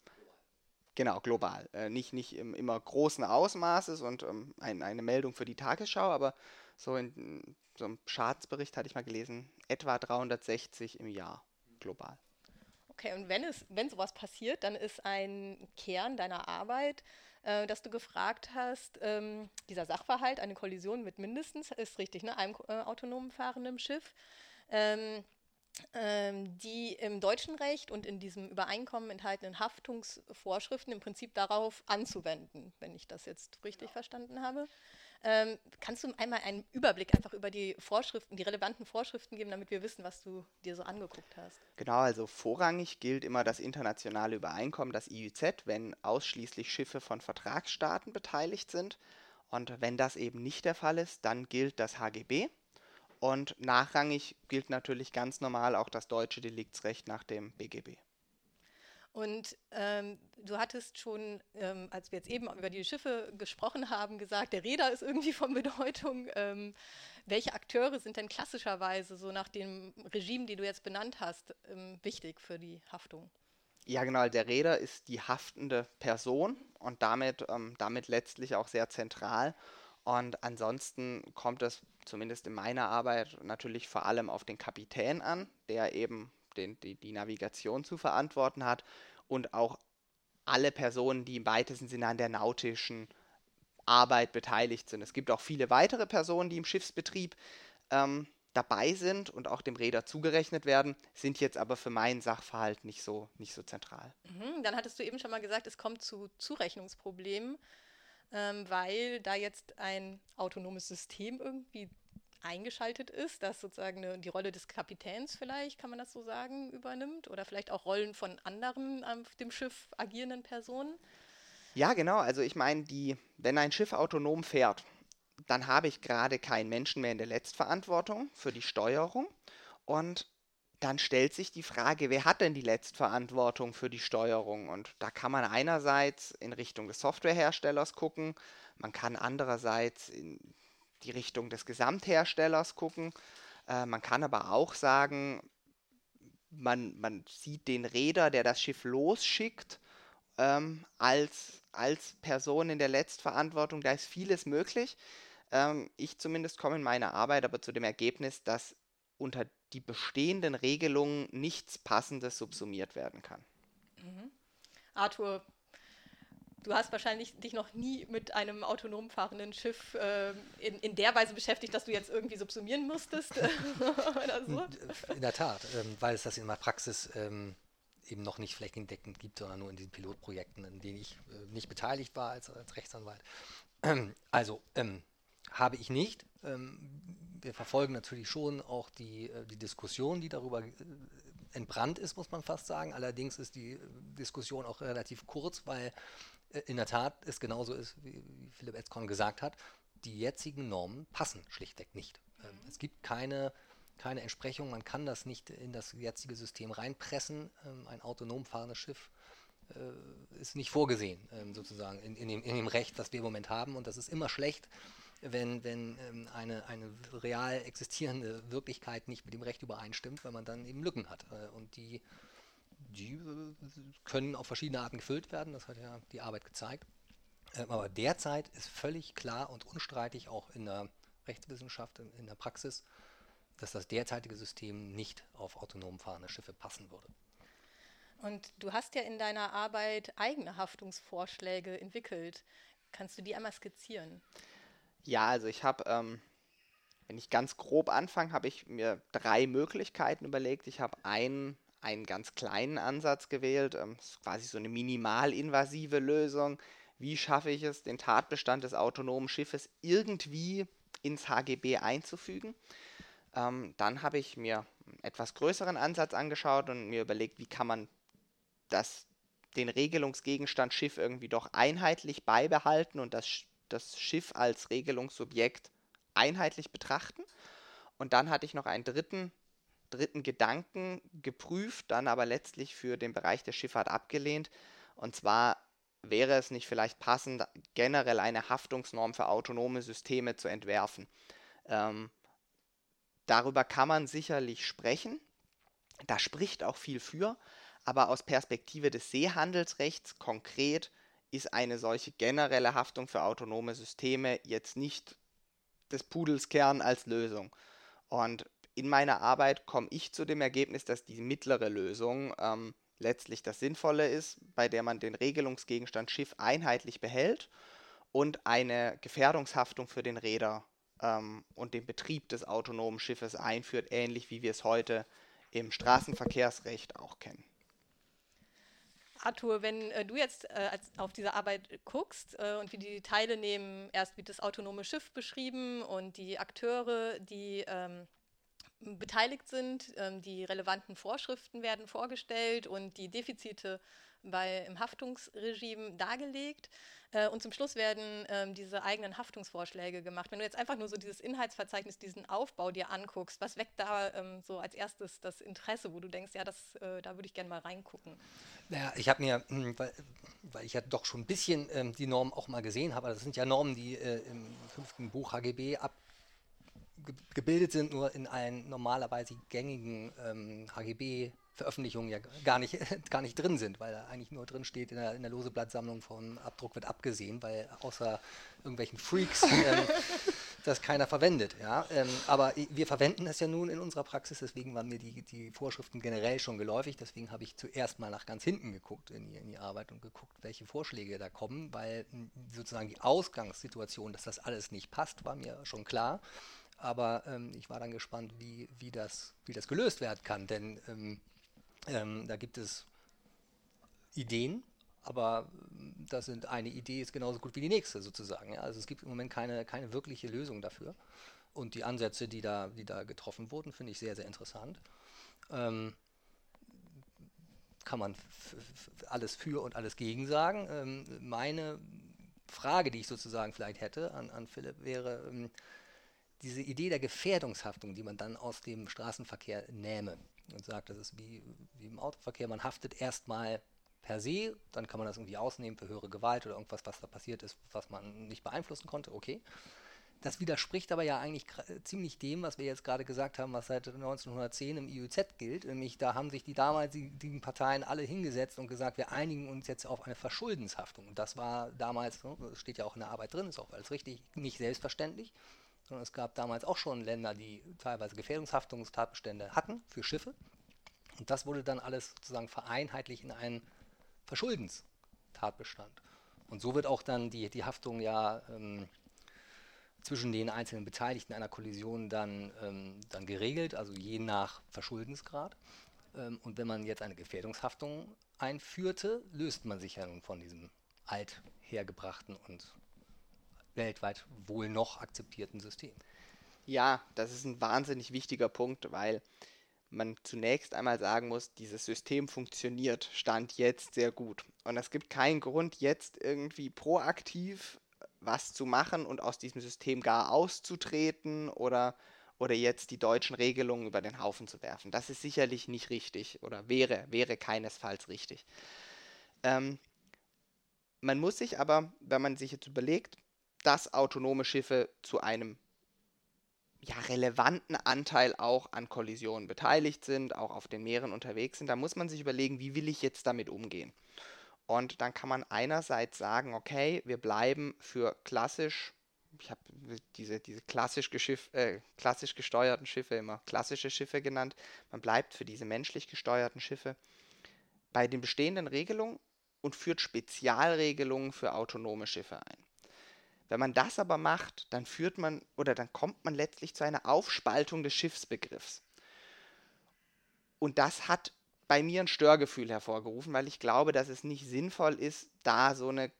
Genau, global. Äh, nicht, nicht im immer großen Ausmaßes und ähm, ein, eine Meldung für die Tagesschau, aber so in so einem Schadensbericht hatte ich mal gelesen, etwa 360 im Jahr global. Okay, und wenn es, wenn sowas passiert, dann ist ein Kern deiner Arbeit, äh, dass du gefragt hast, ähm, dieser Sachverhalt, eine Kollision mit mindestens, ist richtig, ne, einem äh, autonomen fahrenden Schiff. Ähm, die im deutschen Recht und in diesem Übereinkommen enthaltenen Haftungsvorschriften im Prinzip darauf anzuwenden, wenn ich das jetzt richtig genau. verstanden habe. Ähm, kannst du einmal einen Überblick einfach über die Vorschriften, die relevanten Vorschriften geben, damit wir wissen, was du dir so angeguckt hast? Genau, also vorrangig gilt immer das internationale Übereinkommen, das IUZ, wenn ausschließlich Schiffe von Vertragsstaaten beteiligt sind. Und wenn das eben nicht der Fall ist, dann gilt das HGB, und nachrangig gilt natürlich ganz normal auch das deutsche Deliktsrecht nach dem BGB. Und ähm, du hattest schon, ähm, als wir jetzt eben über die Schiffe gesprochen haben, gesagt, der Räder ist irgendwie von Bedeutung. Ähm, welche Akteure sind denn klassischerweise so nach dem Regime, die du jetzt benannt hast, ähm, wichtig für die Haftung? Ja, genau. Der Reeder ist die haftende Person und damit, ähm, damit letztlich auch sehr zentral. Und ansonsten kommt es zumindest in meiner Arbeit natürlich vor allem auf den Kapitän an, der eben den, die, die Navigation zu verantworten hat und auch alle Personen, die im weitesten Sinne an der nautischen Arbeit beteiligt sind. Es gibt auch viele weitere Personen, die im Schiffsbetrieb ähm, dabei sind und auch dem Räder zugerechnet werden, sind jetzt aber für meinen Sachverhalt nicht so, nicht so zentral. Mhm, dann hattest du eben schon mal gesagt, es kommt zu Zurechnungsproblemen, ähm, weil da jetzt ein autonomes System irgendwie eingeschaltet ist, das sozusagen eine, die Rolle des Kapitäns vielleicht, kann man das so sagen, übernimmt oder vielleicht auch Rollen von anderen auf dem Schiff agierenden Personen. Ja, genau. Also ich meine, wenn ein Schiff autonom fährt, dann habe ich gerade keinen Menschen mehr in der Letztverantwortung für die Steuerung. Und dann stellt sich die Frage, wer hat denn die Letztverantwortung für die Steuerung? Und da kann man einerseits in Richtung des Softwareherstellers gucken, man kann andererseits in die Richtung des Gesamtherstellers gucken, äh, man kann aber auch sagen, man, man sieht den Räder, der das Schiff losschickt, ähm, als, als Person in der Letztverantwortung. Da ist vieles möglich. Ähm, ich zumindest komme in meiner Arbeit aber zu dem Ergebnis, dass unter die bestehenden Regelungen nichts Passendes subsumiert werden kann. Mhm. Arthur, du hast wahrscheinlich dich noch nie mit einem autonom fahrenden Schiff äh, in, in der Weise beschäftigt, dass du jetzt irgendwie subsumieren musstest oder so. In der Tat, ähm, weil es das in meiner Praxis ähm, eben noch nicht flächendeckend gibt, sondern nur in diesen Pilotprojekten, in denen ich äh, nicht beteiligt war als, als Rechtsanwalt. Ähm, also, ähm, habe ich nicht. Ähm, wir verfolgen natürlich schon auch die, äh, die Diskussion, die darüber äh, entbrannt ist, muss man fast sagen. Allerdings ist die äh, Diskussion auch relativ kurz, weil in der Tat es genauso ist, wie, Philipp Etzkorn gesagt hat, die jetzigen Normen passen schlichtweg nicht. Ähm, es gibt keine, keine Entsprechung, man kann das nicht in das jetzige System reinpressen. Ähm, ein autonom fahrendes Schiff ist nicht vorgesehen, sozusagen, in, in, dem, in dem Recht, das wir im Moment haben. Und das ist immer schlecht, wenn, wenn ähm, eine, eine real existierende Wirklichkeit nicht mit dem Recht übereinstimmt, weil man dann eben Lücken hat. Äh, und die, die äh, können auf verschiedene Arten gefüllt werden, das hat ja die Arbeit gezeigt. Ähm, aber derzeit ist völlig klar und unstreitig auch in der Rechtswissenschaft, in, in der Praxis, dass das derzeitige System nicht auf autonom fahrende Schiffe passen würde. Und du hast ja in deiner Arbeit eigene Haftungsvorschläge entwickelt. Kannst du die einmal skizzieren? Ja, also ich habe, ähm, wenn ich ganz grob anfange, habe ich mir drei Möglichkeiten überlegt. Ich habe einen, einen ganz kleinen Ansatz gewählt, ähm, ist quasi so eine minimalinvasive Lösung. Wie schaffe ich es, den Tatbestand des autonomen Schiffes irgendwie ins HGB einzufügen? Ähm, dann habe ich mir einen etwas größeren Ansatz angeschaut und mir überlegt, wie kann man das, den Regelungsgegenstand Schiff irgendwie doch einheitlich beibehalten und das das Schiff als Regelungssubjekt einheitlich betrachten. Und dann hatte ich noch einen dritten, dritten Gedanken geprüft, dann aber letztlich für den Bereich der Schifffahrt abgelehnt. Und zwar wäre es nicht vielleicht passend, generell eine Haftungsnorm für autonome Systeme zu entwerfen. Ähm, darüber kann man sicherlich sprechen. Da spricht auch viel für. Aber aus Perspektive des Seehandelsrechts konkret ist eine solche generelle Haftung für autonome Systeme jetzt nicht des Pudels Kern als Lösung. Und in meiner Arbeit komme ich zu dem Ergebnis, dass die mittlere Lösung ähm, letztlich das Sinnvolle ist, bei der man den Regelungsgegenstand Schiff einheitlich behält und eine Gefährdungshaftung für den Räder ähm, und den Betrieb des autonomen Schiffes einführt, ähnlich wie wir es heute im Straßenverkehrsrecht auch kennen. Arthur, wenn äh, du jetzt äh, als, auf diese Arbeit guckst äh, und wie die Teile nehmen, erst wird das autonome Schiff beschrieben und die Akteure, die ähm, beteiligt sind, ähm, die relevanten Vorschriften werden vorgestellt und die Defizite bei, im Haftungsregime dargelegt. Äh, und zum Schluss werden ähm, diese eigenen Haftungsvorschläge gemacht. Wenn du jetzt einfach nur so dieses Inhaltsverzeichnis, diesen Aufbau dir anguckst, was weckt da ähm, so als erstes das Interesse, wo du denkst, ja, das, äh, da würde ich gerne mal reingucken? Naja, ich habe mir, hm, weil, weil, ich ja doch schon ein bisschen ähm, die Normen auch mal gesehen habe, das sind ja Normen, die äh, im fünften Buch HGB ab gebildet sind, nur in allen normalerweise gängigen ähm, HGB Veröffentlichungen ja gar nicht, gar nicht drin sind, weil da eigentlich nur drin steht, in der, in der Loseblattsammlung vom Abdruck wird abgesehen, weil außer irgendwelchen Freaks ähm, das keiner verwendet. Ja? Ähm, aber wir verwenden es ja nun in unserer Praxis, deswegen waren mir die, die Vorschriften generell schon geläufig, deswegen habe ich zuerst mal nach ganz hinten geguckt in die, in die Arbeit und geguckt, welche Vorschläge da kommen, weil sozusagen die Ausgangssituation, dass das alles nicht passt, war mir schon klar. Aber ähm, ich war dann gespannt, wie, wie, das, wie das gelöst werden kann, denn ähm, da gibt es Ideen, aber ähm, das sind eine Idee ist genauso gut wie die nächste sozusagen. Ja? Also es gibt im Moment keine, keine wirkliche Lösung dafür. Und die Ansätze, die da, die da getroffen wurden, finde ich sehr, sehr interessant. Ähm, kann man alles für und alles gegen sagen. Ähm, meine Frage, die ich sozusagen vielleicht hätte an, an Philipp, wäre ähm, diese Idee der Gefährdungshaftung, die man dann aus dem Straßenverkehr nähme und sagt, das ist wie, wie im Autoverkehr, man haftet erstmal per se, dann kann man das irgendwie ausnehmen für höhere Gewalt oder irgendwas, was da passiert ist, was man nicht beeinflussen konnte, okay. Das widerspricht aber ja eigentlich ziemlich dem, was wir jetzt gerade gesagt haben, was seit 1910 im IUZ gilt. Nämlich da haben sich die damaligen Parteien alle hingesetzt und gesagt, wir einigen uns jetzt auf eine Verschuldenshaftung. Und das war damals, ne, das steht ja auch in der Arbeit drin, ist auch alles richtig, nicht selbstverständlich. Sondern es gab damals auch schon Länder, die teilweise Gefährdungshaftungstatbestände hatten für Schiffe. Und das wurde dann alles sozusagen vereinheitlicht in einen Verschuldenstatbestand. Und so wird auch dann die, die Haftung ja ähm, zwischen den einzelnen Beteiligten einer Kollision dann, ähm, dann geregelt, also je nach Verschuldensgrad. Ähm, und wenn man jetzt eine Gefährdungshaftung einführte, löst man sich ja nun von diesem althergebrachten und weltweit wohl noch akzeptierten System. Ja, das ist ein wahnsinnig wichtiger Punkt, weil man zunächst einmal sagen muss, dieses System funktioniert Stand jetzt sehr gut. Und es gibt keinen Grund, jetzt irgendwie proaktiv was zu machen und aus diesem System gar auszutreten oder, oder jetzt die deutschen Regelungen über den Haufen zu werfen. Das ist sicherlich nicht richtig oder wäre, wäre keinesfalls richtig. Ähm, man muss sich aber, wenn man sich jetzt überlegt, dass autonome Schiffe zu einem ja, relevanten Anteil auch an Kollisionen beteiligt sind, auch auf den Meeren unterwegs sind, da muss man sich überlegen, wie will ich jetzt damit umgehen. Und dann kann man einerseits sagen, okay, wir bleiben für klassisch, ich habe diese, diese klassisch, äh, klassisch gesteuerten Schiffe immer klassische Schiffe genannt, man bleibt für diese menschlich gesteuerten Schiffe bei den bestehenden Regelungen und führt Spezialregelungen für autonome Schiffe ein. Wenn man das aber macht, dann führt man oder dann kommt man letztlich zu einer Aufspaltung des Schiffsbegriffs. Und das hat bei mir ein Störgefühl hervorgerufen, weil ich glaube, dass es nicht sinnvoll ist, da so eine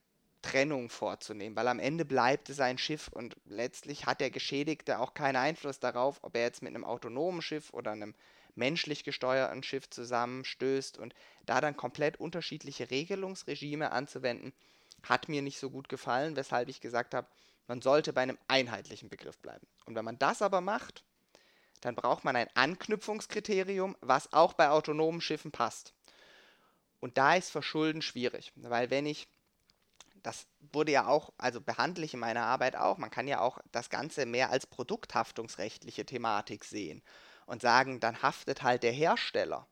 Trennung vorzunehmen, weil am Ende bleibt es ein Schiff und letztlich hat der Geschädigte auch keinen Einfluss darauf, ob er jetzt mit einem autonomen Schiff oder einem menschlich gesteuerten Schiff zusammenstößt und da dann komplett unterschiedliche Regelungsregime anzuwenden, hat mir nicht so gut gefallen, weshalb ich gesagt habe, man sollte bei einem einheitlichen Begriff bleiben. Und wenn man das aber macht, dann braucht man ein Anknüpfungskriterium, was auch bei autonomen Schiffen passt. Und da ist Verschulden schwierig, weil wenn ich, das wurde ja auch, also behandle ich in meiner Arbeit auch, man kann ja auch das Ganze mehr als produkthaftungsrechtliche Thematik sehen und sagen, dann haftet halt der Hersteller.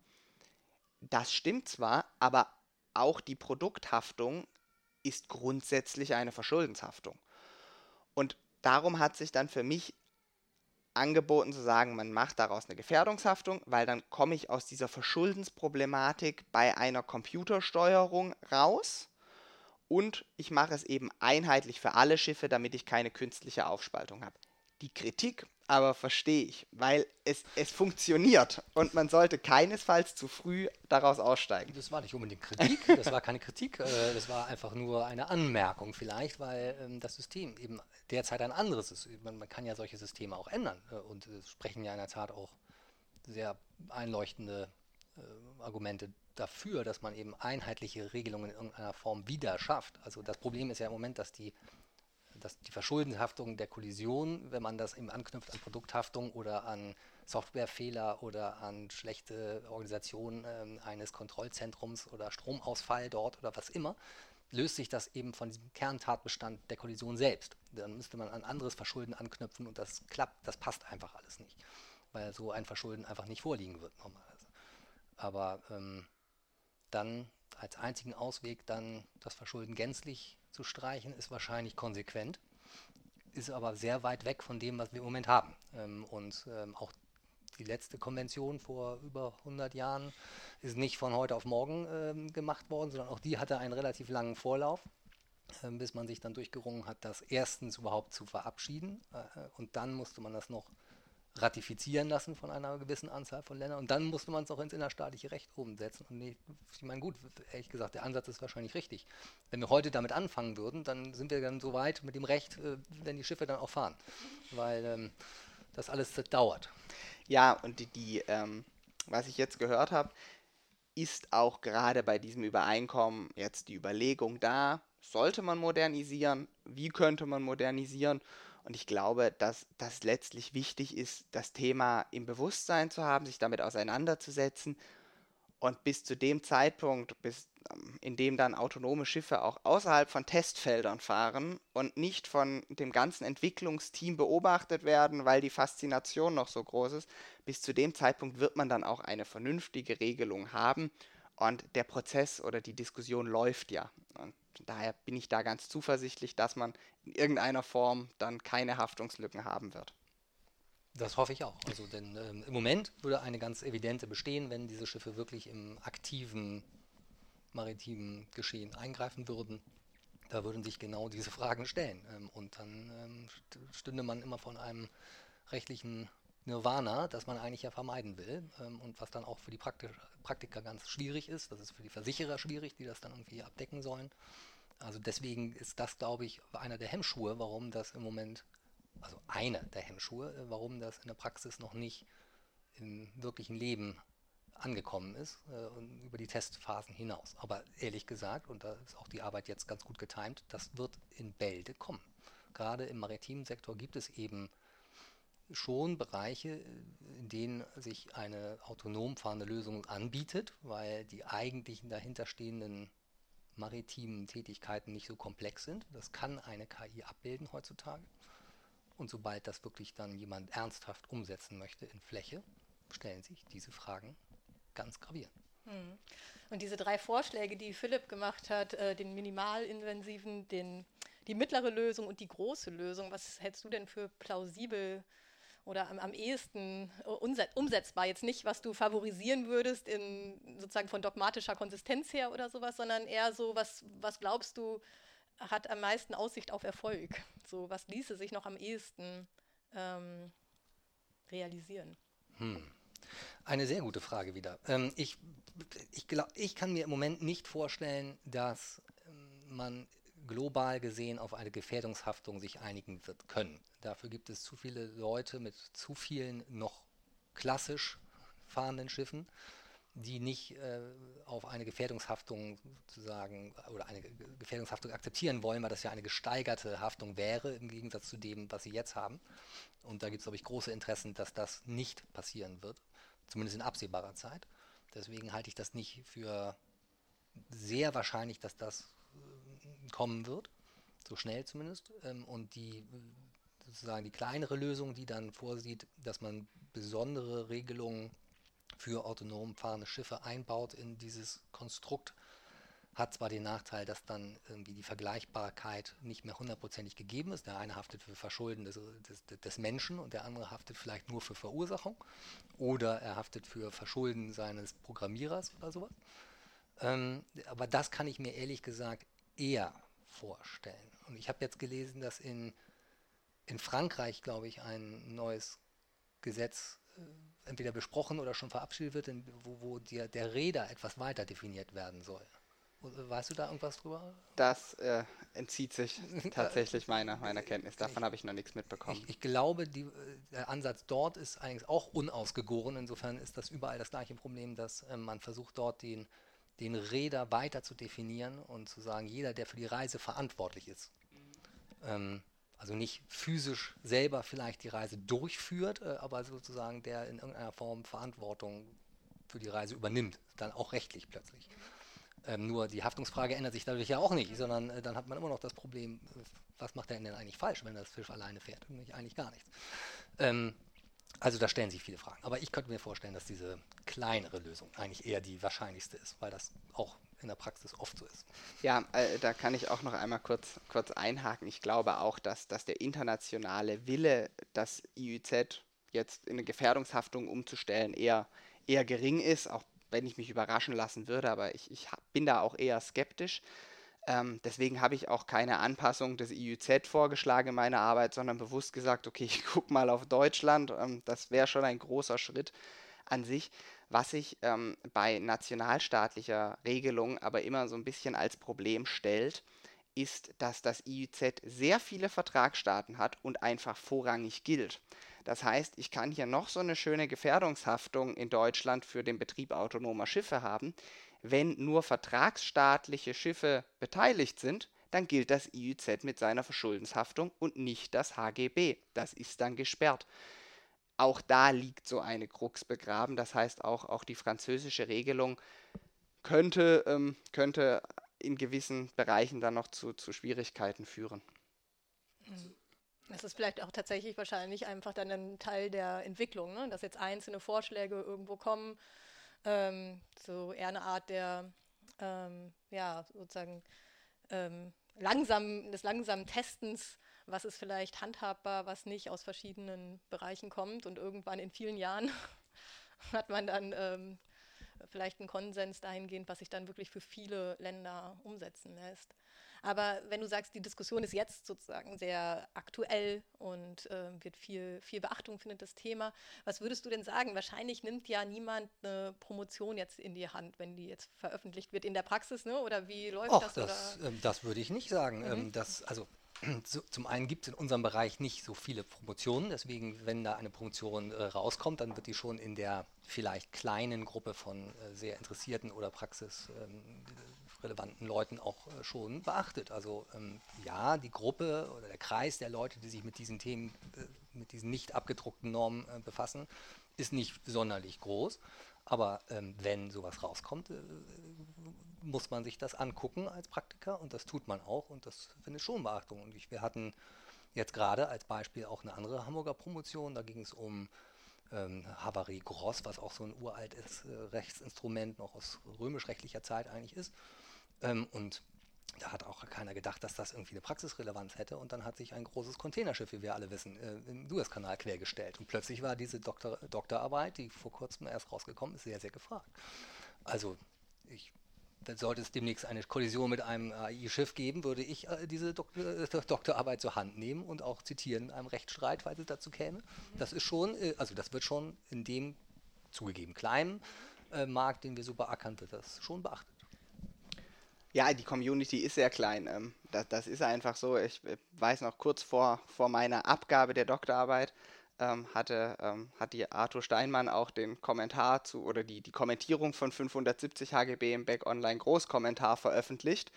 Das stimmt zwar, aber auch die Produkthaftung ist grundsätzlich eine Verschuldenshaftung. Und darum hat sich dann für mich angeboten zu sagen, man macht daraus eine Gefährdungshaftung, weil dann komme ich aus dieser Verschuldensproblematik bei einer Computersteuerung raus und ich mache es eben einheitlich für alle Schiffe, damit ich keine künstliche Aufspaltung habe. Die Kritik aber verstehe ich, weil es, es funktioniert und man sollte keinesfalls zu früh daraus aussteigen. Das war nicht unbedingt Kritik, das war keine Kritik, äh, das war einfach nur eine Anmerkung vielleicht, weil ähm, das System eben derzeit ein anderes ist. Man, man kann ja solche Systeme auch ändern äh, und es sprechen ja in der Tat auch sehr einleuchtende äh, Argumente dafür, dass man eben einheitliche Regelungen in irgendeiner Form wieder schafft. Also das Problem ist ja im Moment, dass die dass die Verschuldenhaftung der Kollision, wenn man das eben anknüpft an Produkthaftung oder an Softwarefehler oder an schlechte Organisation äh, eines Kontrollzentrums oder Stromausfall dort oder was immer, löst sich das eben von diesem Kerntatbestand der Kollision selbst. Dann müsste man an anderes Verschulden anknüpfen und das klappt, das passt einfach alles nicht, weil so ein Verschulden einfach nicht vorliegen wird normalerweise. Aber ähm, dann als einzigen Ausweg dann das Verschulden gänzlich zu streichen, ist wahrscheinlich konsequent, ist aber sehr weit weg von dem, was wir im Moment haben. Ähm, und ähm, auch die letzte Konvention vor über 100 Jahren ist nicht von heute auf morgen ähm, gemacht worden, sondern auch die hatte einen relativ langen Vorlauf, bis man sich dann durchgerungen hat, das erstens überhaupt zu verabschieden. Äh, und dann musste man das noch ratifizieren lassen von einer gewissen Anzahl von Ländern und dann musste man es auch ins innerstaatliche Recht umsetzen. Und ich, ich meine, gut, ehrlich gesagt, der Ansatz ist wahrscheinlich richtig. Wenn wir heute damit anfangen würden, dann sind wir dann so weit mit dem Recht, äh, wenn die Schiffe dann auch fahren. Weil ähm, das alles dauert. Ja, und die, die ähm, was ich jetzt gehört habe, ist auch gerade bei diesem Übereinkommen jetzt die Überlegung da, sollte man modernisieren, wie könnte man modernisieren und ich glaube, dass das letztlich wichtig ist, das Thema im Bewusstsein zu haben, sich damit auseinanderzusetzen. Und bis zu dem Zeitpunkt, bis, ähm, in dem dann autonome Schiffe auch außerhalb von Testfeldern fahren und nicht von dem ganzen Entwicklungsteam beobachtet werden, weil die Faszination noch so groß ist, bis zu dem Zeitpunkt wird man dann auch eine vernünftige Regelung haben. Und der Prozess oder die Diskussion läuft ja. Und daher bin ich da ganz zuversichtlich, dass man in irgendeiner Form dann keine Haftungslücken haben wird. Das hoffe ich auch. Also, denn ähm, im Moment würde eine ganz evidente bestehen, wenn diese Schiffe wirklich im aktiven maritimen Geschehen eingreifen würden. Da würden sich genau diese Fragen stellen. Ähm, und dann ähm, stünde man immer von einem rechtlichen Nirvana, das man eigentlich ja vermeiden will ähm, und was dann auch für die Praktik Praktiker ganz schwierig ist. Das ist für die Versicherer schwierig, die das dann irgendwie abdecken sollen. Also deswegen ist das, glaube ich, einer der Hemmschuhe, warum das im Moment, also einer der Hemmschuhe, äh, warum das in der Praxis noch nicht im wirklichen Leben angekommen ist äh, und über die Testphasen hinaus. Aber ehrlich gesagt, und da ist auch die Arbeit jetzt ganz gut getimt, das wird in Bälde kommen. Gerade im maritimen Sektor gibt es eben schon Bereiche, in denen sich eine autonom fahrende Lösung anbietet, weil die eigentlichen dahinterstehenden maritimen Tätigkeiten nicht so komplex sind. Das kann eine KI abbilden heutzutage. Und sobald das wirklich dann jemand ernsthaft umsetzen möchte in Fläche, stellen sich diese Fragen ganz gravierend. Hm. Und diese drei Vorschläge, die Philipp gemacht hat, äh, den minimalintensiven, den, die mittlere Lösung und die große Lösung, was hältst du denn für plausibel oder am, am ehesten äh, umsetzbar. Jetzt nicht, was du favorisieren würdest, in, sozusagen von dogmatischer Konsistenz her oder sowas, sondern eher so, was, was glaubst du, hat am meisten Aussicht auf Erfolg? So, was ließe sich noch am ehesten ähm, realisieren? Hm. Eine sehr gute Frage wieder. Ähm, ich, ich, glaub, ich kann mir im Moment nicht vorstellen, dass ähm, man global gesehen auf eine Gefährdungshaftung sich einigen wird können. Dafür gibt es zu viele Leute mit zu vielen noch klassisch fahrenden Schiffen, die nicht äh, auf eine Gefährdungshaftung sozusagen oder eine Gefährdungshaftung akzeptieren wollen, weil das ja eine gesteigerte Haftung wäre im Gegensatz zu dem, was sie jetzt haben. Und da gibt es, glaube ich, große Interessen, dass das nicht passieren wird, zumindest in absehbarer Zeit. Deswegen halte ich das nicht für sehr wahrscheinlich, dass das kommen wird, so schnell zumindest. Ähm, und die sozusagen die kleinere Lösung, die dann vorsieht, dass man besondere Regelungen für autonom fahrende Schiffe einbaut in dieses Konstrukt, hat zwar den Nachteil, dass dann irgendwie die Vergleichbarkeit nicht mehr hundertprozentig gegeben ist. Der eine haftet für Verschulden des, des, des, Menschen und der andere haftet vielleicht nur für Verursachung oder er haftet für Verschulden seines Programmierers oder sowas. Ähm, aber das kann ich mir ehrlich gesagt eher vorstellen. Und ich habe jetzt gelesen, dass in, in Frankreich, glaube ich, ein neues Gesetz äh, entweder besprochen oder schon verabschiedet wird, in, wo, wo der, der Räder etwas weiter definiert werden soll. Weißt du da irgendwas drüber? Das äh, entzieht sich tatsächlich meiner, meiner Kenntnis. Davon habe ich noch nichts mitbekommen. Ich, ich glaube, die, äh, der Ansatz dort ist eigentlich auch unausgegoren. Insofern ist das überall das gleiche Problem, dass äh, man versucht, dort den den Räder weiter zu definieren und zu sagen, jeder, der für die Reise verantwortlich ist, ähm, also nicht physisch selber vielleicht die Reise durchführt, äh, aber sozusagen der in irgendeiner Form Verantwortung für die Reise übernimmt, dann auch rechtlich plötzlich. Ähm, nur die Haftungsfrage ändert sich dadurch ja auch nicht, sondern äh, dann hat man immer noch das Problem, äh, was macht er denn eigentlich falsch, wenn das Fisch alleine fährt? Nämlich eigentlich gar nichts. Ähm, also da stellen sich viele Fragen. Aber ich könnte mir vorstellen, dass diese kleinere Lösung eigentlich eher die wahrscheinlichste ist, weil das auch in der Praxis oft so ist. Ja, äh, da kann ich auch noch einmal kurz, kurz einhaken. Ich glaube auch, dass, dass der internationale Wille, das IÜZ jetzt in eine Gefährdungshaftung umzustellen, eher, eher gering ist, auch wenn ich mich überraschen lassen würde, aber ich, ich bin da auch eher skeptisch. Ähm, deswegen habe ich auch keine Anpassung des IUZ vorgeschlagen in meiner Arbeit, sondern bewusst gesagt, okay, ich gucke mal auf Deutschland. Ähm, das wäre schon ein großer Schritt an sich. Was sich ähm, bei nationalstaatlicher Regelung aber immer so ein bisschen als Problem stellt, ist, dass das IUZ sehr viele Vertragsstaaten hat und einfach vorrangig gilt. Das heißt, ich kann hier noch so eine schöne Gefährdungshaftung in Deutschland für den Betrieb autonomer Schiffe haben. Wenn nur vertragsstaatliche Schiffe beteiligt sind, dann gilt das IÜZ mit seiner Verschuldenshaftung und nicht das HGB. Das ist dann gesperrt. Auch da liegt so eine Krux begraben. Das heißt, auch, auch die französische Regelung könnte, ähm, könnte in gewissen Bereichen dann noch zu, zu Schwierigkeiten führen. Mhm. Das ist vielleicht auch tatsächlich wahrscheinlich einfach dann ein Teil der Entwicklung, ne? dass jetzt einzelne Vorschläge irgendwo kommen, ähm, so eher eine Art der, ähm, ja, sozusagen ähm, langsam, des langsamen Testens, was ist vielleicht handhabbar, was nicht aus verschiedenen Bereichen kommt und irgendwann in vielen Jahren hat man dann ähm, vielleicht einen Konsens dahingehend, was sich dann wirklich für viele Länder umsetzen lässt. Aber wenn du sagst, die Diskussion ist jetzt sozusagen sehr aktuell und äh, wird viel, viel Beachtung findet das Thema, was würdest du denn sagen? Wahrscheinlich nimmt ja niemand eine Promotion jetzt in die Hand, wenn die jetzt veröffentlicht wird in der Praxis, ne? Oder wie läuft Och, das? Das, äh, das würde ich nicht sagen. Mhm. Ähm, das, also so, zum einen gibt es in unserem Bereich nicht so viele Promotionen, deswegen, wenn da eine Promotion äh, rauskommt, dann wird die schon in der vielleicht kleinen Gruppe von äh, sehr interessierten oder Praxis ähm, relevanten Leuten auch äh, schon beachtet. Also ähm, ja, die Gruppe oder der Kreis der Leute, die sich mit diesen Themen, äh, mit diesen nicht abgedruckten Normen äh, befassen, ist nicht sonderlich groß. Aber ähm, wenn sowas rauskommt, äh, muss man sich das angucken als Praktiker und das tut man auch und das findet schon Beachtung. Und ich, wir hatten jetzt gerade als Beispiel auch eine andere Hamburger Promotion, da ging es um ähm, Havarie Gross, was auch so ein uraltes äh, Rechtsinstrument noch aus römisch-rechtlicher Zeit eigentlich ist. Ähm, und da hat auch keiner gedacht, dass das irgendwie eine Praxisrelevanz hätte. Und dann hat sich ein großes Containerschiff, wie wir alle wissen, äh, im Suezkanal quergestellt. Und plötzlich war diese Doktor Doktorarbeit, die vor kurzem erst rausgekommen ist, sehr, sehr gefragt. Also ich sollte es demnächst eine Kollision mit einem AI-Schiff geben, würde ich äh, diese Dok äh, Doktorarbeit zur Hand nehmen und auch zitieren in einem Rechtsstreit, falls es dazu käme. Das ist schon, äh, also das wird schon in dem zugegeben kleinen äh, Markt, den wir so beackern, wird das schon beachtet. Ja, die Community ist sehr klein. Ähm, das, das, ist einfach so. Ich weiß noch kurz vor, vor meiner Abgabe der Doktorarbeit ähm, hatte, ähm, hat die Arthur Steinmann auch den Kommentar zu oder die, die Kommentierung von 570 HGB im Back Online Großkommentar veröffentlicht,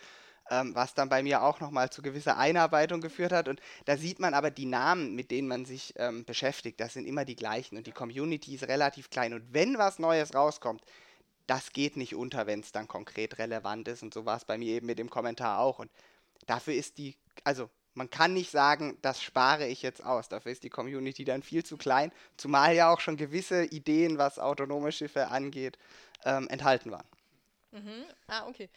ähm, was dann bei mir auch nochmal zu gewisser Einarbeitung geführt hat. Und da sieht man aber die Namen, mit denen man sich ähm, beschäftigt, das sind immer die gleichen und die Community ist relativ klein. Und wenn was Neues rauskommt, das geht nicht unter, wenn es dann konkret relevant ist. Und so war es bei mir eben mit dem Kommentar auch. Und dafür ist die, also man kann nicht sagen, das spare ich jetzt aus. Dafür ist die Community dann viel zu klein, zumal ja auch schon gewisse Ideen, was autonome Schiffe angeht, ähm, enthalten waren. Mhm. Ah, okay.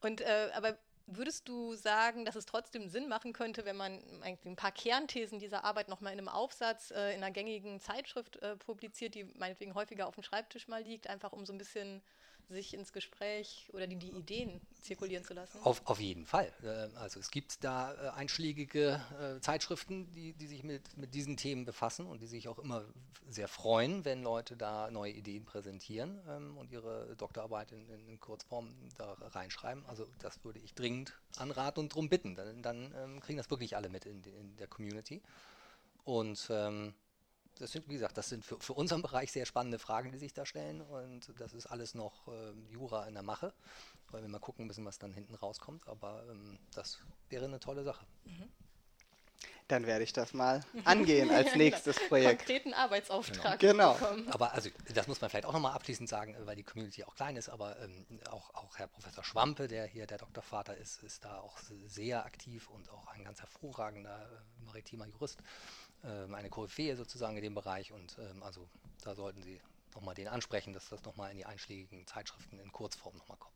Und äh, aber Würdest du sagen, dass es trotzdem Sinn machen könnte, wenn man ein paar Kernthesen dieser Arbeit nochmal in einem Aufsatz äh, in einer gängigen Zeitschrift äh, publiziert, die meinetwegen häufiger auf dem Schreibtisch mal liegt, einfach um so ein bisschen sich ins Gespräch oder die, die Ideen zirkulieren zu lassen? Auf, auf jeden Fall. Äh, also es gibt da äh, einschlägige äh, Zeitschriften, die, die sich mit, mit diesen Themen befassen und die sich auch immer sehr freuen, wenn Leute da neue Ideen präsentieren ähm, und ihre Doktorarbeit in, in, Kurzform da reinschreiben. Also das würde ich dringend anraten und darum bitten. Dann, dann ähm, kriegen das wirklich alle mit in, in der Community. Und ähm, das sind, wie gesagt, das sind für, für unseren Bereich sehr spannende Fragen, die sich da stellen. Und das ist alles noch äh, Jura in der Mache, weil wir mal gucken müssen, was dann hinten rauskommt. Aber ähm, das wäre eine tolle Sache. Mhm. Dann werde ich das mal angehen als nächstes Projekt. Konkreten Arbeitsauftrag. Genau. bekommen. Aber also das muss man vielleicht auch nochmal abschließend sagen, weil die Community auch klein ist, aber ähm, auch, auch Herr Professor Schwampe, der hier der Doktorvater ist, ist da auch sehr aktiv und auch ein ganz hervorragender äh, maritimer Jurist, eine Koryphäe sozusagen in dem Bereich und ähm, also da sollten Sie nochmal den ansprechen, dass das nochmal in die einschlägigen Zeitschriften in Kurzform nochmal kommt.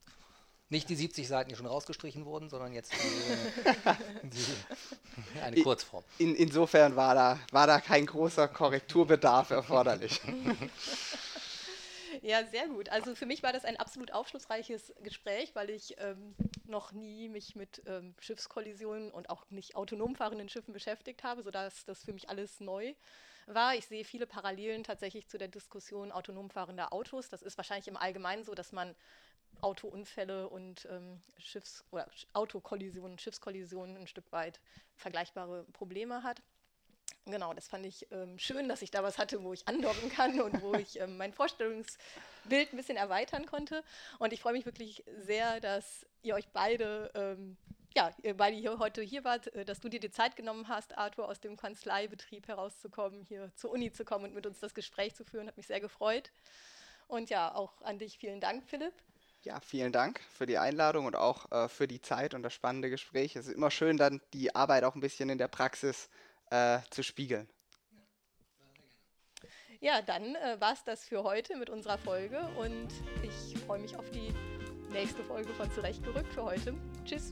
Nicht die 70 Seiten, die schon rausgestrichen wurden, sondern jetzt die, die, eine Kurzform. In, insofern war da, war da kein großer Korrekturbedarf erforderlich. Ja, sehr gut. Also für mich war das ein absolut aufschlussreiches Gespräch, weil ich ähm, noch nie mich mit ähm, Schiffskollisionen und auch nicht autonom fahrenden Schiffen beschäftigt habe, sodass das für mich alles neu war. Ich sehe viele Parallelen tatsächlich zu der Diskussion autonom fahrender Autos. Das ist wahrscheinlich im Allgemeinen so, dass man Autounfälle und ähm, Schiffs- oder Autokollisionen, Schiffskollisionen ein Stück weit vergleichbare Probleme hat. Genau, das fand ich ähm, schön, dass ich da was hatte, wo ich andocken kann und wo ich ähm, mein Vorstellungsbild ein bisschen erweitern konnte. Und ich freue mich wirklich sehr, dass ihr euch beide, ähm, ja, ihr beide hier heute hier wart, äh, dass du dir die Zeit genommen hast, Arthur, aus dem Kanzleibetrieb herauszukommen, hier zur Uni zu kommen und mit uns das Gespräch zu führen. Hat mich sehr gefreut. Und ja, auch an dich vielen Dank, Philipp. Ja, vielen Dank für die Einladung und auch äh, für die Zeit und das spannende Gespräch. Es ist immer schön, dann die Arbeit auch ein bisschen in der Praxis äh, zu spiegeln. Ja, dann äh, war es das für heute mit unserer Folge und ich freue mich auf die nächste Folge von Zurechtgerückt für heute. Tschüss.